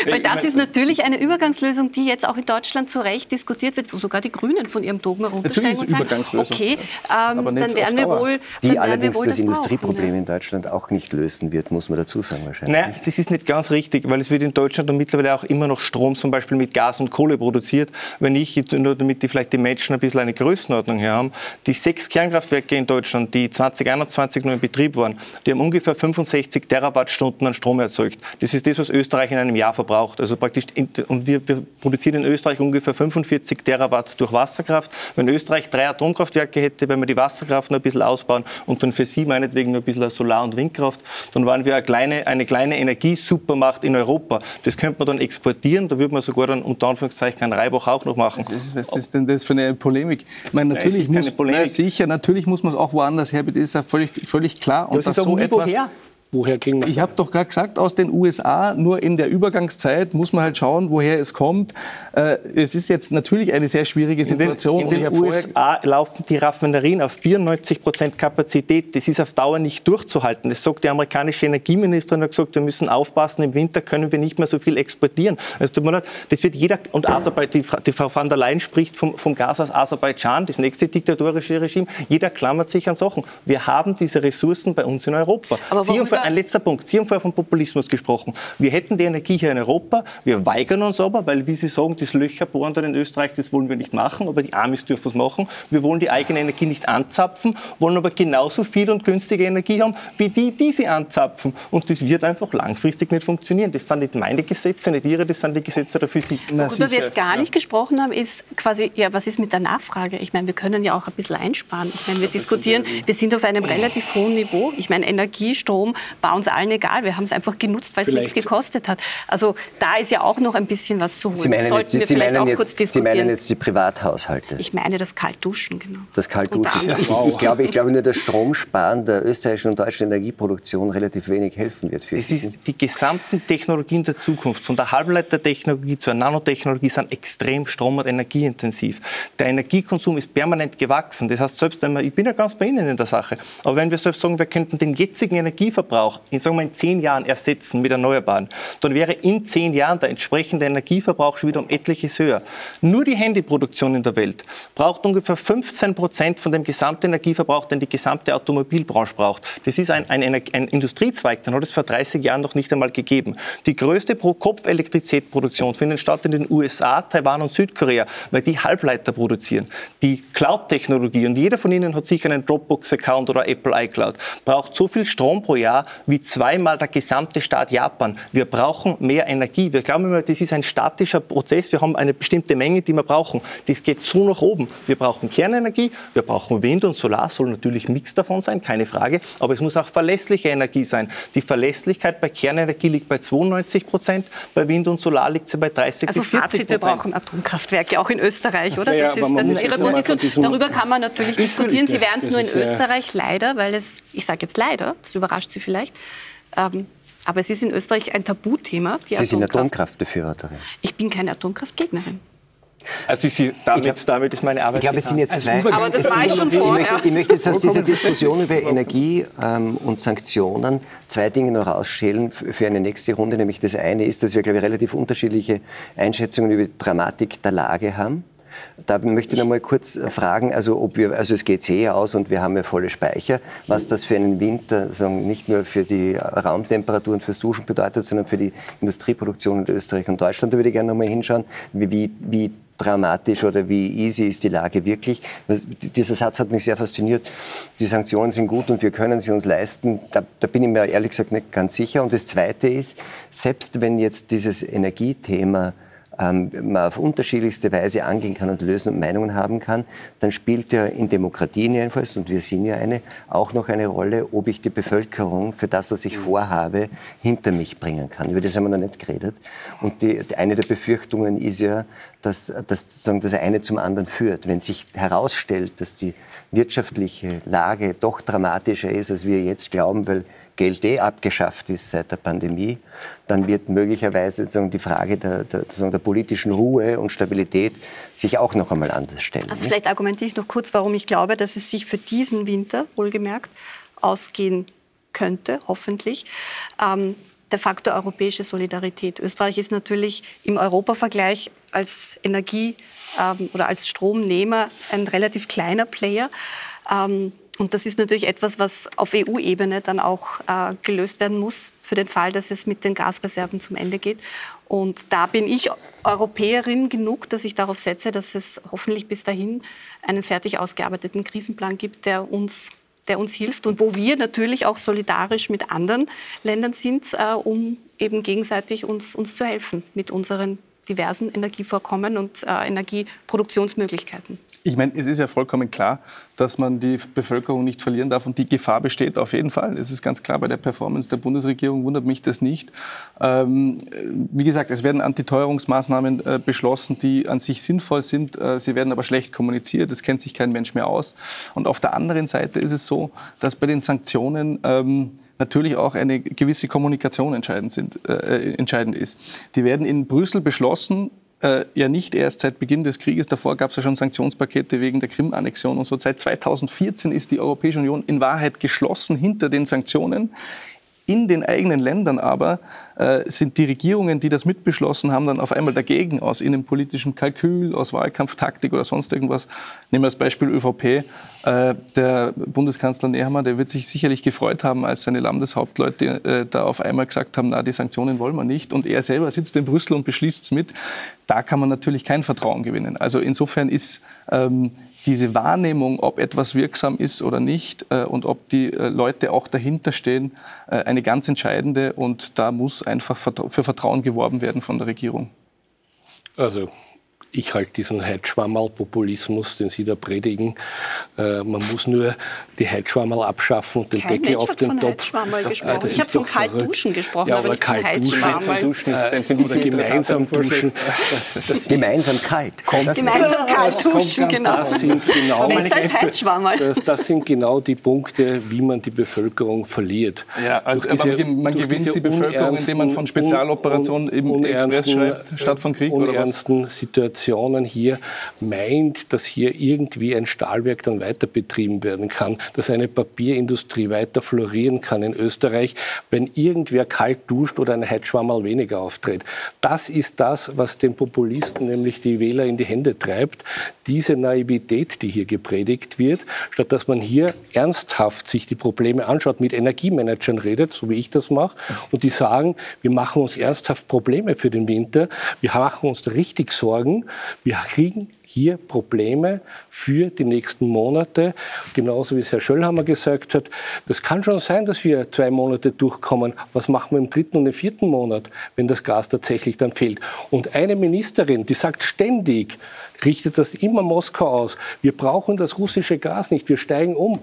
Weil das ist natürlich eine Übergangslösung, die jetzt auch in Deutschland zu Recht diskutiert wird, wo sogar die Grünen von ihrem Dogma runtersteigen und sagen, okay, ähm, dann werden wir wohl... Die allerdings das, das Industrieproblem in Deutschland auch nicht lösen wird, muss man dazu sagen wahrscheinlich. Nein, das ist nicht ganz richtig, weil es wird in Deutschland mittlerweile auch immer noch Strom zum Beispiel mit Gas und Kohle produziert. Wenn ich, nur damit die vielleicht die Menschen ein bisschen eine Größenordnung hier haben, die sechs Kernkraftwerke in Deutschland, die 2021 nur in Betrieb waren, die haben ungefähr 65 Terawattstunden an Strom erzeugt. Das ist das, was Österreich in einem Jahr verbraucht. Also praktisch, und wir, wir produzieren in Österreich ungefähr 45 Terawatt durch Wasserkraft. Wenn Österreich drei Atomkraftwerke hätte, wenn wir die Wasserkraft noch ein bisschen ausbauen und dann für Sie meinetwegen noch ein bisschen Solar- und Windkraft, dann waren wir eine kleine, eine kleine Energiesupermacht in Europa. Das könnte man dann exportieren, da würde man sogar dann unter Anführungszeichen einen Reibach auch noch machen. Was ist, was ist denn das für eine Polemik? Ich meine, natürlich muss, Polemik. sicher, natürlich muss man es auch woanders her, das ist ja völlig, völlig klar. Und ja, das so etwas, woher? Woher ging das? Ich habe doch gerade gesagt, aus den USA, nur in der Übergangszeit muss man halt schauen, woher es kommt. Äh, es ist jetzt natürlich eine sehr schwierige Situation. In den, in den USA laufen die Raffinerien auf 94 Prozent Kapazität. Das ist auf Dauer nicht durchzuhalten. Das sagt die amerikanische Energieministerin, hat gesagt, wir müssen aufpassen, im Winter können wir nicht mehr so viel exportieren. Also, das wird jeder, und Aserbaidschan, die, Frau van der Leyen spricht vom, vom Gas aus Aserbaidschan, das nächste diktatorische Regime. Jeder klammert sich an Sachen. Wir haben diese Ressourcen bei uns in Europa. Aber Sie ein letzter Punkt. Sie haben vorher von Populismus gesprochen. Wir hätten die Energie hier in Europa. Wir weigern uns aber, weil, wie Sie sagen, das Löcherbohren in Österreich, das wollen wir nicht machen, aber die Amis dürfen es machen. Wir wollen die eigene Energie nicht anzapfen, wollen aber genauso viel und günstige Energie haben, wie die, die sie anzapfen. Und das wird einfach langfristig nicht funktionieren. Das sind nicht meine Gesetze, nicht Ihre, das sind die Gesetze der Physik. Worüber wir jetzt gar nicht gesprochen haben, ist quasi, ja, was ist mit der Nachfrage? Ich meine, wir können ja auch ein bisschen einsparen. Ich meine, wir diskutieren, wir sind auf einem relativ hohen Niveau. Ich meine, Energie, Strom war uns allen egal. Wir haben es einfach genutzt, weil es nichts gekostet hat. Also da ist ja auch noch ein bisschen was zu holen. Sie meinen, jetzt, Sie meinen, jetzt, Sie meinen jetzt die Privathaushalte? Ich meine das Kaltduschen, genau. Das Kaltduschen. Wow. Ich, glaube, ich glaube nur, dass Stromsparen der österreichischen und deutschen Energieproduktion relativ wenig helfen wird. Für es ist die gesamten Technologien der Zukunft, von der Halbleitertechnologie zur Nanotechnologie, sind extrem strom- und energieintensiv. Der Energiekonsum ist permanent gewachsen. Das heißt, selbst wenn wir, ich bin ja ganz bei Ihnen in der Sache, aber wenn wir selbst sagen, wir könnten den jetzigen Energieverbrauch in, sagen wir, in zehn Jahren ersetzen mit Erneuerbaren, dann wäre in zehn Jahren der entsprechende Energieverbrauch schon wieder um etliches höher. Nur die Handyproduktion in der Welt braucht ungefähr 15 Prozent von dem gesamten Energieverbrauch, den die gesamte Automobilbranche braucht. Das ist ein, ein, ein Industriezweig, den hat es vor 30 Jahren noch nicht einmal gegeben. Die größte Pro-Kopf-Elektrizitätsproduktion findet statt in den USA, Taiwan und Südkorea, weil die Halbleiter produzieren. Die Cloud-Technologie, und jeder von Ihnen hat sicher einen Dropbox-Account oder Apple iCloud, braucht so viel Strom pro Jahr wie zweimal der gesamte Staat Japan. Wir brauchen mehr Energie. Wir glauben immer, das ist ein statischer Prozess. Wir haben eine bestimmte Menge, die wir brauchen. Das geht so nach oben. Wir brauchen Kernenergie, wir brauchen Wind und Solar, soll natürlich ein Mix davon sein, keine Frage. Aber es muss auch verlässliche Energie sein. Die Verlässlichkeit bei Kernenergie liegt bei 92 Prozent, bei Wind und Solar liegt sie bei 30 also bis 40 Prozent. wir brauchen Atomkraftwerke, auch in Österreich, oder? Ja, das ist, das ist Ihre Position. Darüber kann man natürlich diskutieren. Sie werden es nur in Österreich leider, weil es, ich sage jetzt leider, das überrascht Sie vielleicht, ähm, aber es ist in Österreich ein Tabuthema. Sie sind Atomkraftbefürworterin. Ich bin keine Atomkraftgegnerin. Also ich, damit, glaub, damit ist meine Arbeit. Ich glaube, es sind jetzt zwei. Aber das war ich schon vorher. Ich möchte, ich möchte jetzt aus dieser Diskussion über Energie ähm, und Sanktionen zwei Dinge noch rausschälen für eine nächste Runde. Nämlich das eine ist, dass wir, glaube ich, relativ unterschiedliche Einschätzungen über die Dramatik der Lage haben. Da möchte ich noch mal kurz fragen, also ob wir, also es geht sehr aus und wir haben ja volle Speicher, was das für einen Winter sagen, nicht nur für die Raumtemperaturen fürs Duschen bedeutet, sondern für die Industrieproduktion in Österreich und Deutschland. Da würde ich gerne noch mal hinschauen, wie, wie dramatisch oder wie easy ist die Lage wirklich. Das, dieser Satz hat mich sehr fasziniert. Die Sanktionen sind gut und wir können sie uns leisten. Da, da, bin ich mir ehrlich gesagt nicht ganz sicher. Und das Zweite ist, selbst wenn jetzt dieses Energiethema ähm, man auf unterschiedlichste Weise angehen kann und lösen und Meinungen haben kann, dann spielt ja in Demokratien jedenfalls, und wir sind ja eine, auch noch eine Rolle, ob ich die Bevölkerung für das, was ich vorhabe, hinter mich bringen kann. Über das haben wir noch nicht geredet. Und die, eine der Befürchtungen ist ja, dass, dass sozusagen das eine zum anderen führt. Wenn sich herausstellt, dass die wirtschaftliche Lage doch dramatischer ist, als wir jetzt glauben, weil Geld eh abgeschafft ist seit der Pandemie, dann wird möglicherweise sozusagen die Frage der, der, der politischen Ruhe und Stabilität sich auch noch einmal anders stellen. Also vielleicht argumentiere ich noch kurz, warum ich glaube, dass es sich für diesen Winter, wohlgemerkt, ausgehen könnte, hoffentlich. Ähm, der Faktor europäische Solidarität. Österreich ist natürlich im Europavergleich als Energie- ähm, oder als Stromnehmer ein relativ kleiner Player. Ähm, und das ist natürlich etwas, was auf EU-Ebene dann auch äh, gelöst werden muss, für den Fall, dass es mit den Gasreserven zum Ende geht. Und da bin ich Europäerin genug, dass ich darauf setze, dass es hoffentlich bis dahin einen fertig ausgearbeiteten Krisenplan gibt, der uns der uns hilft und wo wir natürlich auch solidarisch mit anderen Ländern sind, äh, um eben gegenseitig uns, uns zu helfen mit unseren diversen Energievorkommen und äh, Energieproduktionsmöglichkeiten. Ich meine, es ist ja vollkommen klar, dass man die Bevölkerung nicht verlieren darf und die Gefahr besteht auf jeden Fall. Es ist ganz klar, bei der Performance der Bundesregierung wundert mich das nicht. Ähm, wie gesagt, es werden Antiteuerungsmaßnahmen äh, beschlossen, die an sich sinnvoll sind. Äh, sie werden aber schlecht kommuniziert. Es kennt sich kein Mensch mehr aus. Und auf der anderen Seite ist es so, dass bei den Sanktionen ähm, natürlich auch eine gewisse Kommunikation entscheidend, sind, äh, entscheidend ist. Die werden in Brüssel beschlossen, äh, ja nicht erst seit Beginn des Krieges. Davor gab es ja schon Sanktionspakete wegen der Krim-Annexion und so. Seit 2014 ist die Europäische Union in Wahrheit geschlossen hinter den Sanktionen. In den eigenen Ländern aber äh, sind die Regierungen, die das mitbeschlossen haben, dann auf einmal dagegen aus innenpolitischem Kalkül, aus Wahlkampftaktik oder sonst irgendwas. Nehmen wir als Beispiel ÖVP. Äh, der Bundeskanzler Nehammer, der wird sich sicherlich gefreut haben, als seine Landeshauptleute äh, da auf einmal gesagt haben, na, die Sanktionen wollen wir nicht. Und er selber sitzt in Brüssel und beschließt es mit. Da kann man natürlich kein Vertrauen gewinnen. Also insofern ist ähm, diese Wahrnehmung, ob etwas wirksam ist oder nicht äh, und ob die äh, Leute auch dahinter stehen, äh, eine ganz entscheidende. Und da muss einfach für Vertrauen geworben werden von der Regierung. Also ich halte diesen Heidschwammerl-Populismus, den Sie da predigen. Äh, man muss nur die Heidschwammerl abschaffen und den Kein Deckel Mensch auf den Topf. Gesprochen. ich habe von Kaltduschen gesprochen, ja, aber, aber Kaltduschen duschen ist oder gemeinsam duschen. Das, das gemeinsam kalt. Kommt, gemeinsam kalt duschen, genau. Das sind genau, das, das sind genau die Punkte, wie man die Bevölkerung verliert. Ja, also, diese, man gewinnt die Bevölkerung, indem man von Spezialoperationen im Express schreibt, statt von Krieg oder was? Situationen Situationen hier meint, dass hier irgendwie ein Stahlwerk dann weiter betrieben werden kann, dass eine Papierindustrie weiter florieren kann in Österreich, wenn irgendwer kalt duscht oder ein Heizschwammerl weniger auftritt. Das ist das, was den Populisten, nämlich die Wähler, in die Hände treibt. Diese Naivität, die hier gepredigt wird, statt dass man hier ernsthaft sich die Probleme anschaut, mit Energiemanagern redet, so wie ich das mache, und die sagen, wir machen uns ernsthaft Probleme für den Winter, wir machen uns richtig Sorgen, wir kriegen hier Probleme für die nächsten Monate. Genauso wie es Herr Schöllhammer gesagt hat, das kann schon sein, dass wir zwei Monate durchkommen. Was machen wir im dritten und im vierten Monat, wenn das Gas tatsächlich dann fehlt? Und eine Ministerin, die sagt ständig, richtet das immer Moskau aus, wir brauchen das russische Gas nicht, wir steigen um.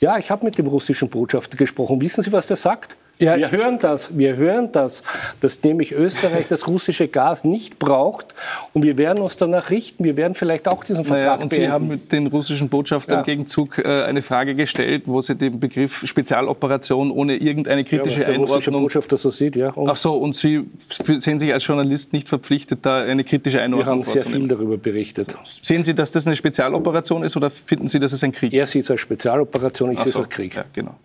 Ja, ich habe mit dem russischen Botschafter gesprochen. Wissen Sie, was der sagt? Ja. Wir hören das, wir hören das, dass nämlich Österreich das russische Gas nicht braucht und wir werden uns danach richten. Wir werden vielleicht auch diesen Vertrag naja, und beenden. Sie haben mit den russischen Botschafter ja. im Gegenzug äh, eine Frage gestellt, wo Sie den Begriff Spezialoperation ohne irgendeine kritische ja, der Einordnung... russische Botschafter so sieht, ja. Und Ach so, und Sie sehen sich als Journalist nicht verpflichtet, da eine kritische Einordnung Wir haben sehr viel darüber berichtet. Sehen Sie, dass das eine Spezialoperation ist oder finden Sie, dass es ein Krieg ist? Er sieht es als Spezialoperation, ich sehe es als Krieg. Ja, genau.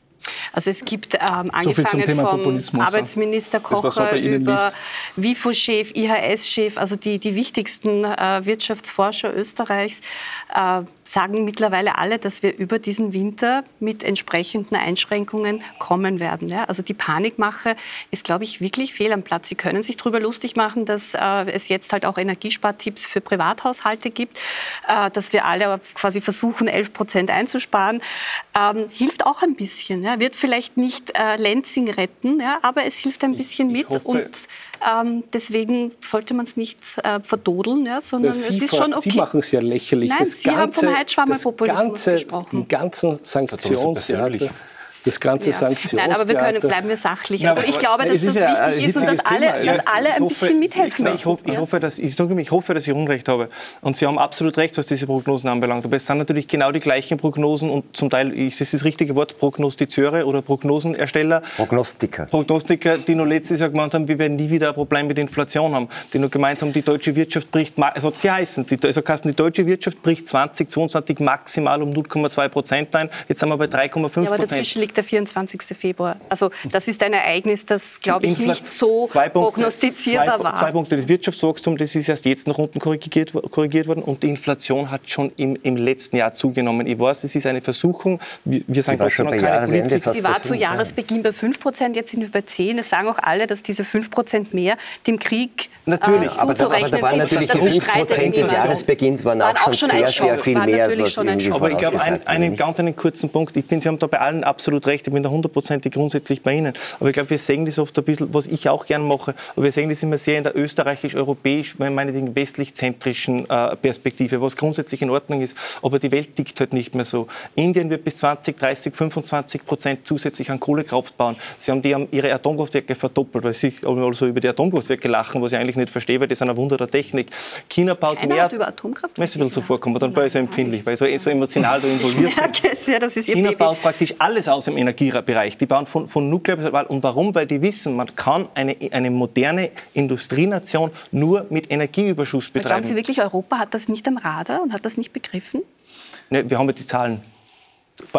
Also es gibt ähm, angefangen so vom Arbeitsminister Kocher über WIFO-Chef, IHS-Chef, also die, die wichtigsten äh, Wirtschaftsforscher Österreichs. Äh, sagen mittlerweile alle, dass wir über diesen Winter mit entsprechenden Einschränkungen kommen werden. Ja? Also die Panikmache ist, glaube ich, wirklich fehl am Platz. Sie können sich darüber lustig machen, dass äh, es jetzt halt auch Energiespartipps für Privathaushalte gibt, äh, dass wir alle quasi versuchen, 11 Prozent einzusparen. Ähm, hilft auch ein bisschen. Ja? Wird vielleicht nicht äh, Lenzing retten, ja? aber es hilft ein bisschen ich, ich mit. Hoffe, und ähm, deswegen sollte man es nicht äh, verdodeln, ja? sondern Sie es ist schon okay. Sie machen es ja lächerlich. Nein, das Sie ganze, haben vom Heizschwammerpopulismus gesprochen. Den ganzen Sanktionstheater das ganze ja. Sanktions. Nein, aber wir können, bleiben wir sachlich. Also ich glaube, dass das wichtig ist und dass alle, dass alle ein bisschen mithelfen müssen. Ich hoffe, ich hoffe, dass, ich, ich hoffe, dass ich Unrecht habe. Und Sie haben absolut recht, was diese Prognosen anbelangt. Aber es sind natürlich genau die gleichen Prognosen und zum Teil ist es das richtige Wort, Prognostizeure oder Prognosenersteller. Prognostiker. Prognostiker, die nur letztes Jahr gemeint haben, wir werden nie wieder ein Problem mit Inflation haben. Die nur gemeint haben, die deutsche Wirtschaft bricht, es hat geheißen, die, also die deutsche Wirtschaft bricht 2022 maximal um 0,2 Prozent ein. Jetzt sind wir bei 3,5 Prozent. Ja, Krieg der 24. Februar. Also das ist ein Ereignis, das, glaube ich, nicht so zwei Punkte, prognostizierbar zwei, war. Zwei Punkte. Das Wirtschaftswachstum, das ist erst jetzt nach unten korrigiert, korrigiert worden und die Inflation hat schon im, im letzten Jahr zugenommen. Ich weiß, das ist eine Versuchung. Wir, wir sagen schon bei Jahresende fast Sie war zu Jahresbeginn bei 5 Prozent, jetzt sind wir bei 10. Es sagen auch alle, dass diese 5 Prozent mehr dem Krieg natürlich. Äh, aber, da, aber da waren natürlich die 5 Prozent des Jahresbeginns waren, waren auch schon sehr, sehr viel mehr, als was Aber ich glaube, ein, einen ganz einen kurzen Punkt. Ich bin, Sie haben da bei allen absolut recht. Ich bin da hundertprozentig grundsätzlich bei Ihnen. Aber ich glaube, wir sehen das oft ein bisschen, was ich auch gern mache. Aber wir sehen das immer sehr in der österreichisch-europäisch, meinetwegen westlich-zentrischen äh, Perspektive, was grundsätzlich in Ordnung ist. Aber die Welt tickt halt nicht mehr so. Indien wird bis 20, 30, 25 Prozent zusätzlich an Kohlekraft bauen. Sie haben die haben ihre Atomkraftwerke verdoppelt, weil sie also über die Atomkraftwerke lachen, was ich eigentlich nicht verstehe, weil das ist ein Wunder der Technik. China baut Keiner mehr. Hat über Atomkraft Wenn es ein bisschen so vorkommt, dann war ich so empfindlich, weil ich so, so emotional da involviert bin. China baut praktisch alles aus im Energiebereich. Die bauen von, von Nuklear und warum? Weil die wissen, man kann eine, eine moderne Industrienation nur mit Energieüberschuss betreiben. Glauben Sie wirklich, Europa hat das nicht am Radar und hat das nicht begriffen? Ne, wir haben ja die Zahlen.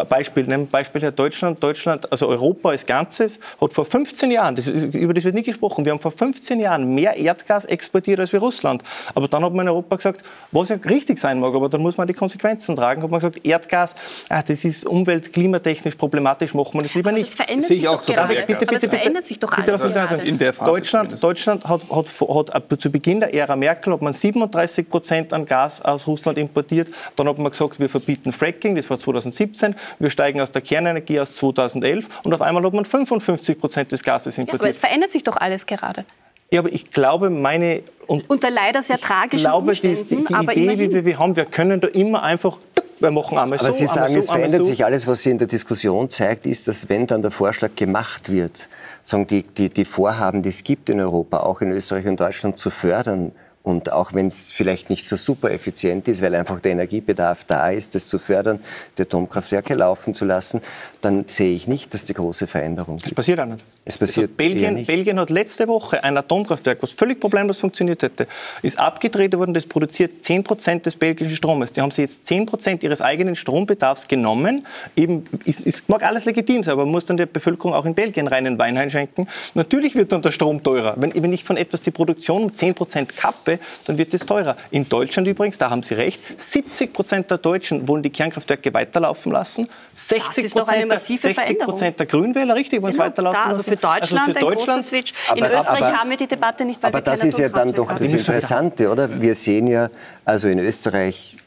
Beispiel, nehmen Beispiel Herr Deutschland. Deutschland, also Europa als Ganzes, hat vor 15 Jahren, das ist, über das wird nicht gesprochen, wir haben vor 15 Jahren mehr Erdgas exportiert als wir Russland. Aber dann hat man in Europa gesagt, was ja richtig sein mag, aber dann muss man die Konsequenzen tragen. Hat man gesagt, Erdgas, ah, das ist umwelt-, klimatechnisch problematisch, machen wir das lieber aber nicht. Das verändert sich doch so gerade. bitte, bitte, aber das bitte, verändert sich doch bitte, alles bitte. In der Phase Deutschland, Deutschland hat, hat, hat, zu Beginn der Ära Merkel hat man 37 Prozent an Gas aus Russland importiert. Dann hat man gesagt, wir verbieten Fracking, das war 2017. Wir steigen aus der Kernenergie aus 2011 und auf einmal hat man 55 Prozent des Gases Ja, aber importiert. es verändert sich doch alles gerade. Ja, aber ich glaube, meine und Unter leider sehr ich tragischen glaube, die, Umständen, die, die aber Idee, immerhin. wie wir, wir haben, wir können da immer einfach wir machen einmal Aber so, Sie sagen, einmal es so, einmal verändert so. sich alles, was Sie in der Diskussion zeigt, ist, dass wenn dann der Vorschlag gemacht wird, sagen die, die, die Vorhaben, die es gibt in Europa, auch in Österreich und Deutschland zu fördern, und auch wenn es vielleicht nicht so super effizient ist, weil einfach der Energiebedarf da ist, das zu fördern, die Atomkraftwerke laufen zu lassen, dann sehe ich nicht, dass die große Veränderung gibt. passiert auch nicht. Es passiert also Belgien, nicht. Belgien hat letzte Woche ein Atomkraftwerk, was völlig problemlos funktioniert hätte, ist abgedreht worden. Das produziert 10 Prozent des belgischen Stromes. Die haben sie jetzt 10 Prozent ihres eigenen Strombedarfs genommen. Eben, ist, ist, mag alles legitim sein, aber man muss dann der Bevölkerung auch in Belgien reinen Wein einschenken. Natürlich wird dann der Strom teurer. Wenn, wenn ich von etwas die Produktion um 10 Prozent kappe, dann wird es teurer. In Deutschland übrigens, da haben Sie recht, 70 Prozent der Deutschen wollen die Kernkraftwerke weiterlaufen lassen. 60 ist doch eine Prozent der, massive 60 Veränderung. Prozent der Grünwähler, richtig, wollen es Genau, weiterlaufen da, also lassen. für Deutschland Also für ein großer Switch. In Aber- Österreich aber- haben wir die Debatte nicht, weil Aber wir das ist ja dann doch das. Interessante, oder? Wir sehen ja, also in Österreich,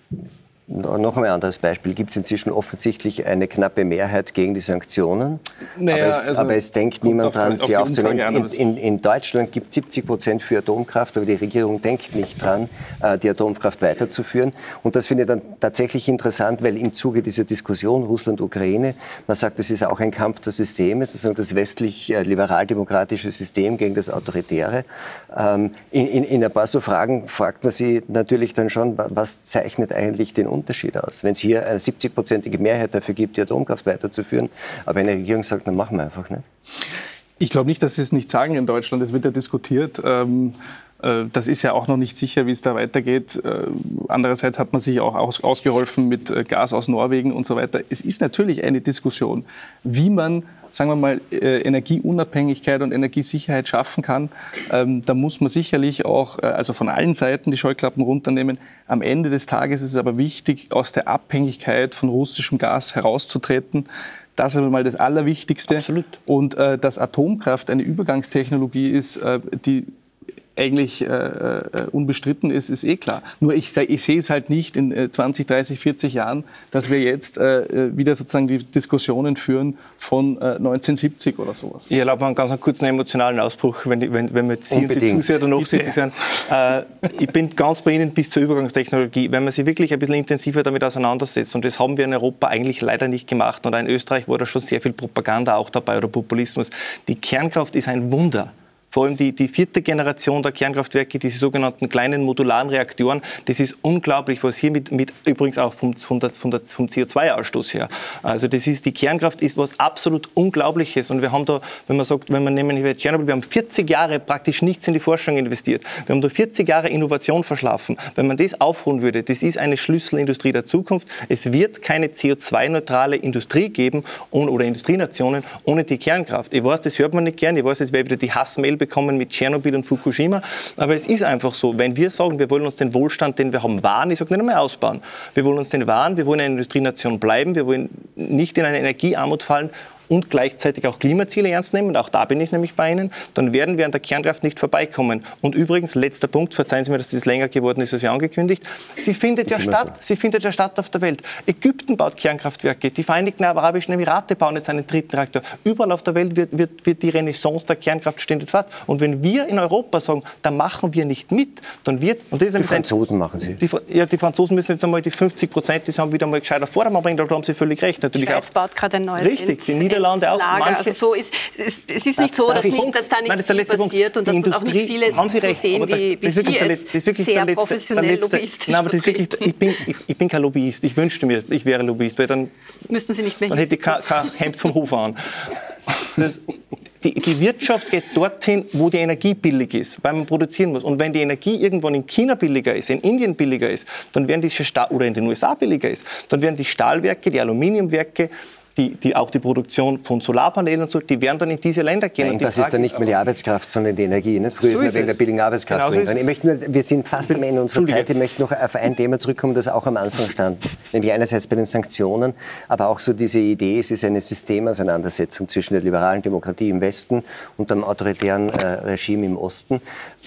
noch ein anderes Beispiel, gibt es inzwischen offensichtlich eine knappe Mehrheit gegen die Sanktionen. Naja, aber, es, also aber es denkt niemand dran, sie aufzunehmen. In, in, in Deutschland gibt es 70 Prozent für Atomkraft, aber die Regierung denkt nicht dran, äh, die Atomkraft weiterzuführen. Und das finde ich dann tatsächlich interessant, weil im Zuge dieser Diskussion Russland-Ukraine, man sagt, das ist auch ein Kampf der Systeme, sozusagen das westlich-liberal-demokratische System gegen das Autoritäre. Ähm, in, in, in ein paar so Fragen fragt man sich natürlich dann schon, wa- was zeichnet eigentlich den Unterschied aus? Wenn es hier eine 70-prozentige Mehrheit dafür gibt, die Atomkraft weiterzuführen, aber eine Regierung sagt, dann machen wir einfach nicht. Ich glaube nicht, dass Sie es nicht sagen in Deutschland. Es wird ja diskutiert. Ähm, äh, das ist ja auch noch nicht sicher, wie es da weitergeht. Äh, Andererseits hat man sich auch aus, ausgeholfen mit äh, Gas aus Norwegen und so weiter. Es ist natürlich eine Diskussion, wie man, sagen wir mal, äh, Energieunabhängigkeit und Energiesicherheit schaffen kann. Ähm, Da muss man sicherlich auch, äh, also von allen Seiten die Scheuklappen runternehmen. Am Ende des Tages ist es aber wichtig, aus der Abhängigkeit von russischem Gas herauszutreten. Das ist mal das Allerwichtigste. Absolut. Und äh, dass Atomkraft eine Übergangstechnologie ist, äh, die eigentlich äh, äh, unbestritten ist, ist eh klar. Nur ich, ich sehe es halt nicht in äh, 20, 30, 40 Jahren, dass wir jetzt äh, äh, wieder sozusagen die Diskussionen führen von äh, 1970 oder sowas. Ich erlaube mir einen ganz kurzen emotionalen Ausbruch, wenn, wenn, wenn wir Sie und die Unbedingt. Zuseher da noch Bitte. sind. Äh, ich bin ganz bei Ihnen bis zur Übergangstechnologie. Wenn man sich wirklich ein bisschen intensiver damit auseinandersetzt, und das haben wir in Europa eigentlich leider nicht gemacht, und auch in Österreich war da schon sehr viel Propaganda auch dabei oder Populismus. Die Kernkraft ist ein Wunder Vor allem die, die vierte Generation der Kernkraftwerke, diese sogenannten kleinen modularen Reaktoren, das ist unglaublich, was hier mit, mit übrigens auch vom, vom, vom, vom CO2-Ausstoß her. Also das ist, die Kernkraft ist was absolut Unglaubliches. Und wir haben da, wenn man sagt, wenn man nehmen wir Tschernobyl, wir haben 40 Jahre praktisch nichts in die Forschung investiert. Wir haben da 40 Jahre Innovation verschlafen. Wenn man das aufholen würde, das ist eine Schlüsselindustrie der Zukunft. Es wird keine CO2-neutrale Industrie geben oder Industrienationen ohne die Kernkraft. Ich weiß, das hört man nicht gern. Ich weiß, jetzt werde wieder die Hassmail bekommen mit Tschernobyl und Fukushima. Aber es ist einfach so. Wenn wir sagen, wir wollen uns den Wohlstand, den wir haben, wahren, ich sage nicht einmal ausbauen. Wir wollen uns den wahren, wir wollen eine Industrienation bleiben, wir wollen nicht in eine Energiearmut fallen und gleichzeitig auch Klimaziele ernst nehmen, und auch da bin ich nämlich bei Ihnen, dann werden wir an der Kernkraft nicht vorbeikommen. Und übrigens, letzter Punkt, verzeihen Sie mir, dass es länger geworden ist als wir angekündigt, sie findet ja statt, so. sie findet ja statt auf der Welt. Ägypten baut Kernkraftwerke, die Vereinigten Arabischen Emirate bauen jetzt einen dritten Reaktor. Überall auf der Welt wird, wird, wird die Renaissance der Kernkraft ständig fort. Und wenn wir in Europa sagen, da machen wir nicht mit, dann wird... Und das ist die Franzosen ein, machen sie. Die, ja, die Franzosen müssen jetzt einmal die 50 Prozent, die haben wieder mal gescheiter Vordermann bringen, da haben sie völlig recht. Natürlich Schweiz auch, baut gerade ein neues Richtig, die Niederlande auch. Manche, also so ist, es, es ist nicht so, dass, nicht, dass da nicht Nein, viel passiert und dass das auch nicht viele haben Sie recht, so sehen, wie, wie Sie es sehr letzte, professionell letzte, lobbyistisch Nein, aber das ist wirklich, ich, bin, ich, ich, bin kein Lobbyist. Ich wünschte mir, ich wäre Lobbyist, weil dann, Müssten Sie nicht mehr dann hätte ich kein, kein Hemd vom Hof an. Das, die, die, Wirtschaft geht dorthin, wo die Energie billig ist, weil man produzieren muss. Und wenn die Energie irgendwann in China billiger ist, in Indien billiger ist, dann werden die Stahl oder in den USA billiger ist, dann werden die Stahlwerke, die Aluminiumwerke, die, die, auch die Produktion von Solarpanelen und so, die werden dann in diese Länder gehen. Nein, das ist dann nicht mehr die Arbeitskraft, sondern die Energie. Ne? Früher so ist man der billigen Arbeitskraft genau drin. Ich möchte nur, wir sind fast am Ende unserer Zeit. Ich möchte noch auf ein Thema zurückkommen, das auch am Anfang stand. Nämlich einerseits bei den Sanktionen, aber auch so diese Idee, es ist eine Systemauseinandersetzung zwischen der liberalen Demokratie im Westen und dem autoritären äh, Regime im Osten.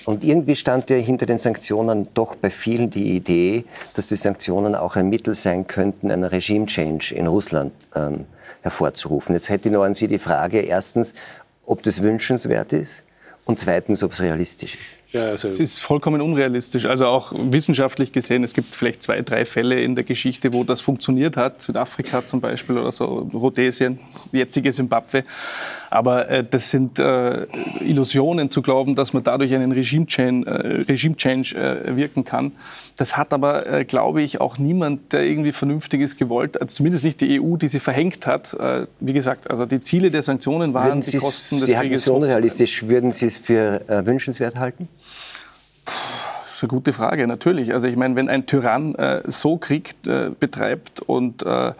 Und irgendwie stand ja hinter den Sanktionen doch bei vielen die Idee, dass die Sanktionen auch ein Mittel sein könnten, einen Regime-Change in Russland ähm, hervorzurufen. Jetzt hätte ich noch an Sie die Frage, erstens, ob das wünschenswert ist und zweitens, ob es realistisch ist. Ja, also es ist vollkommen unrealistisch. Also auch wissenschaftlich gesehen, es gibt vielleicht zwei, drei Fälle in der Geschichte, wo das funktioniert hat. Südafrika zum Beispiel oder so, Rhodesien, jetzige Simbabwe. Aber äh, das sind äh, Illusionen zu glauben, dass man dadurch einen Regime-Change äh, Regime äh, wirken kann. Das hat aber, äh, glaube ich, auch niemand, der irgendwie Vernünftiges gewollt, also zumindest nicht die EU, die sie verhängt hat. Äh, wie gesagt, also die Ziele der Sanktionen waren die Kosten des Sie Krieges. Sie unrealistisch. Würden Sie es für wünschenswert halten? Das ist eine gute Frage, natürlich. Also ich meine, wenn ein Tyrann äh, so Krieg äh, betreibt und äh, äh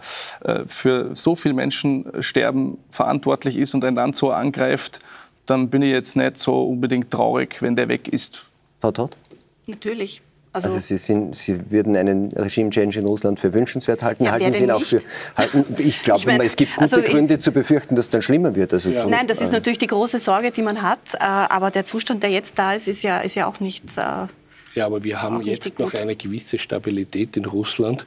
für so viele Menschen sterben verantwortlich ist und ein Land so angreift, dann bin ich jetzt nicht so unbedingt traurig, wenn der weg ist. Frau Todt? Natürlich. Also, also Sie, sind, Sie, würden einen Regime-Change in Russland für wünschenswert halten. Ja, halten Sie ihn auch für. Halten, ich glaube, ich mein, es gibt gute also, Gründe zu befürchten, dass es dann schlimmer wird. Also, ja. Nein, das ist natürlich die große Sorge, die man hat. Äh, aber der Zustand, der jetzt da ist, ist ja, ist ja auch nicht äh, ja, aber wir haben jetzt noch eine gewisse Stabilität in Russland.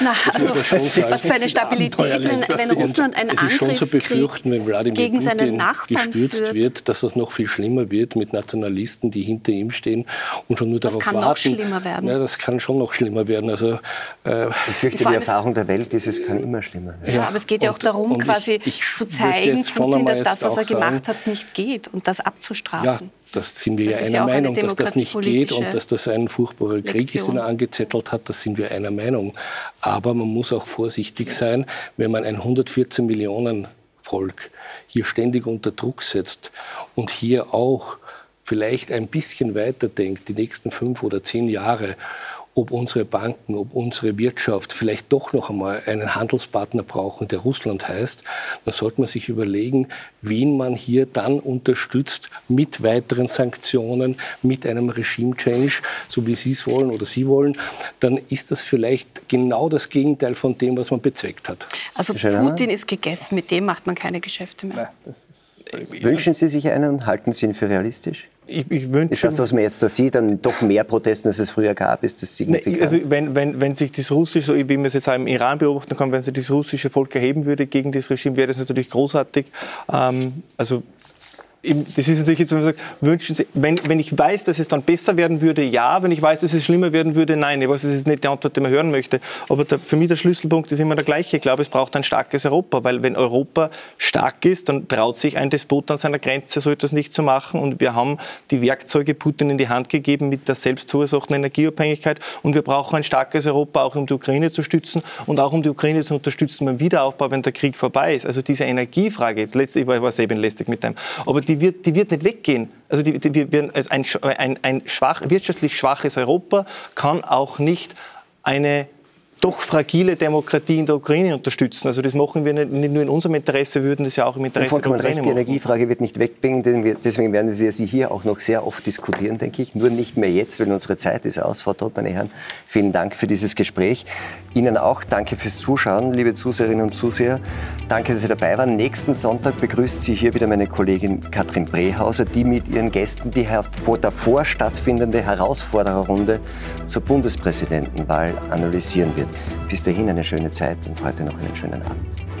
Na, also, was für eine Stabilität, wenn, wenn Russland einen Es ist schon zu befürchten, wenn Wladimir gegen Putin gestürzt führt. wird, dass das noch viel schlimmer wird mit Nationalisten, die hinter ihm stehen und schon nur das darauf warten. Das kann noch schlimmer werden. Ja, das kann schon noch schlimmer werden. Also, äh, ich fürchte, die Erfahrung der Welt ist, es kann immer schlimmer werden. Ja, aber es geht ja auch darum, quasi ich, ich zu zeigen, Putin, dass das, was er gemacht hat, nicht geht und das abzustrafen. Ja, das sind wir das ja einer ja Meinung, dass das nicht geht und dass das ein furchtbarer Lektion. Krieg ist, den er angezettelt hat. Das sind wir einer Meinung. Aber man muss auch vorsichtig sein, wenn man ein 114 Millionen Volk hier ständig unter Druck setzt und hier auch vielleicht ein bisschen weiter denkt, die nächsten fünf oder zehn Jahre ob unsere Banken, ob unsere Wirtschaft vielleicht doch noch einmal einen Handelspartner brauchen, der Russland heißt, dann sollte man sich überlegen, wen man hier dann unterstützt mit weiteren Sanktionen, mit einem Regime-Change, so wie Sie es wollen oder Sie wollen, dann ist das vielleicht genau das Gegenteil von dem, was man bezweckt hat. Also Putin ist gegessen, mit dem macht man keine Geschäfte mehr. Nein, Wünschen Sie sich einen und halten Sie ihn für realistisch? Ich, ich wünsche, ist das, was man jetzt da sieht, dann doch mehr Protesten, als es früher gab? Ist das signifikant? Also wenn, wenn, wenn sich das russische, wie man es jetzt auch im Iran beobachten kann, wenn sich das russische Volk erheben würde gegen das Regime, wäre das natürlich großartig. Ähm, also das ist natürlich jetzt, wenn man sagt, wünschen Sie, wenn, wenn ich weiß, dass es dann besser werden würde, ja. Wenn ich weiß, dass es schlimmer werden würde, nein. Ich weiß, das ist nicht die Antwort, die man hören möchte. Aber der, für mich der Schlüsselpunkt ist immer der gleiche. Ich glaube, es braucht ein starkes Europa, weil wenn Europa stark ist, dann traut sich ein Despot an seiner Grenze, so etwas nicht zu machen. Und wir haben die Werkzeuge Putin in die Hand gegeben mit der selbstverursachten Energieabhängigkeit. Und wir brauchen ein starkes Europa, auch um die Ukraine zu stützen und auch um die Ukraine zu unterstützen beim Wiederaufbau, wenn der Krieg vorbei ist. Also diese Energiefrage, jetzt letztlich war ich lästig mit dem, aber die wird, die wird nicht weggehen. Also die, die, wir, ein, ein, ein schwach, wirtschaftlich schwaches Europa kann auch nicht eine doch fragile Demokratie in der Ukraine unterstützen. Also das machen wir nicht, nicht nur in unserem Interesse, wir würden das ja auch im Interesse der Ukraine recht, machen. Die Energiefrage wird nicht wegbringen, deswegen werden wir sie hier auch noch sehr oft diskutieren, denke ich. Nur nicht mehr jetzt, weil unsere Zeit ist aus. Frau Todt, meine Herren, vielen Dank für dieses Gespräch. Ihnen auch danke fürs Zuschauen, liebe Zuseherinnen und Zuseher. Danke, dass Sie dabei waren. Nächsten Sonntag begrüßt Sie hier wieder meine Kollegin Katrin Brehauser, die mit ihren Gästen die davor stattfindende Herausfordererrunde zur Bundespräsidentenwahl analysieren wird. Bis dahin eine schöne Zeit und heute noch einen schönen Abend.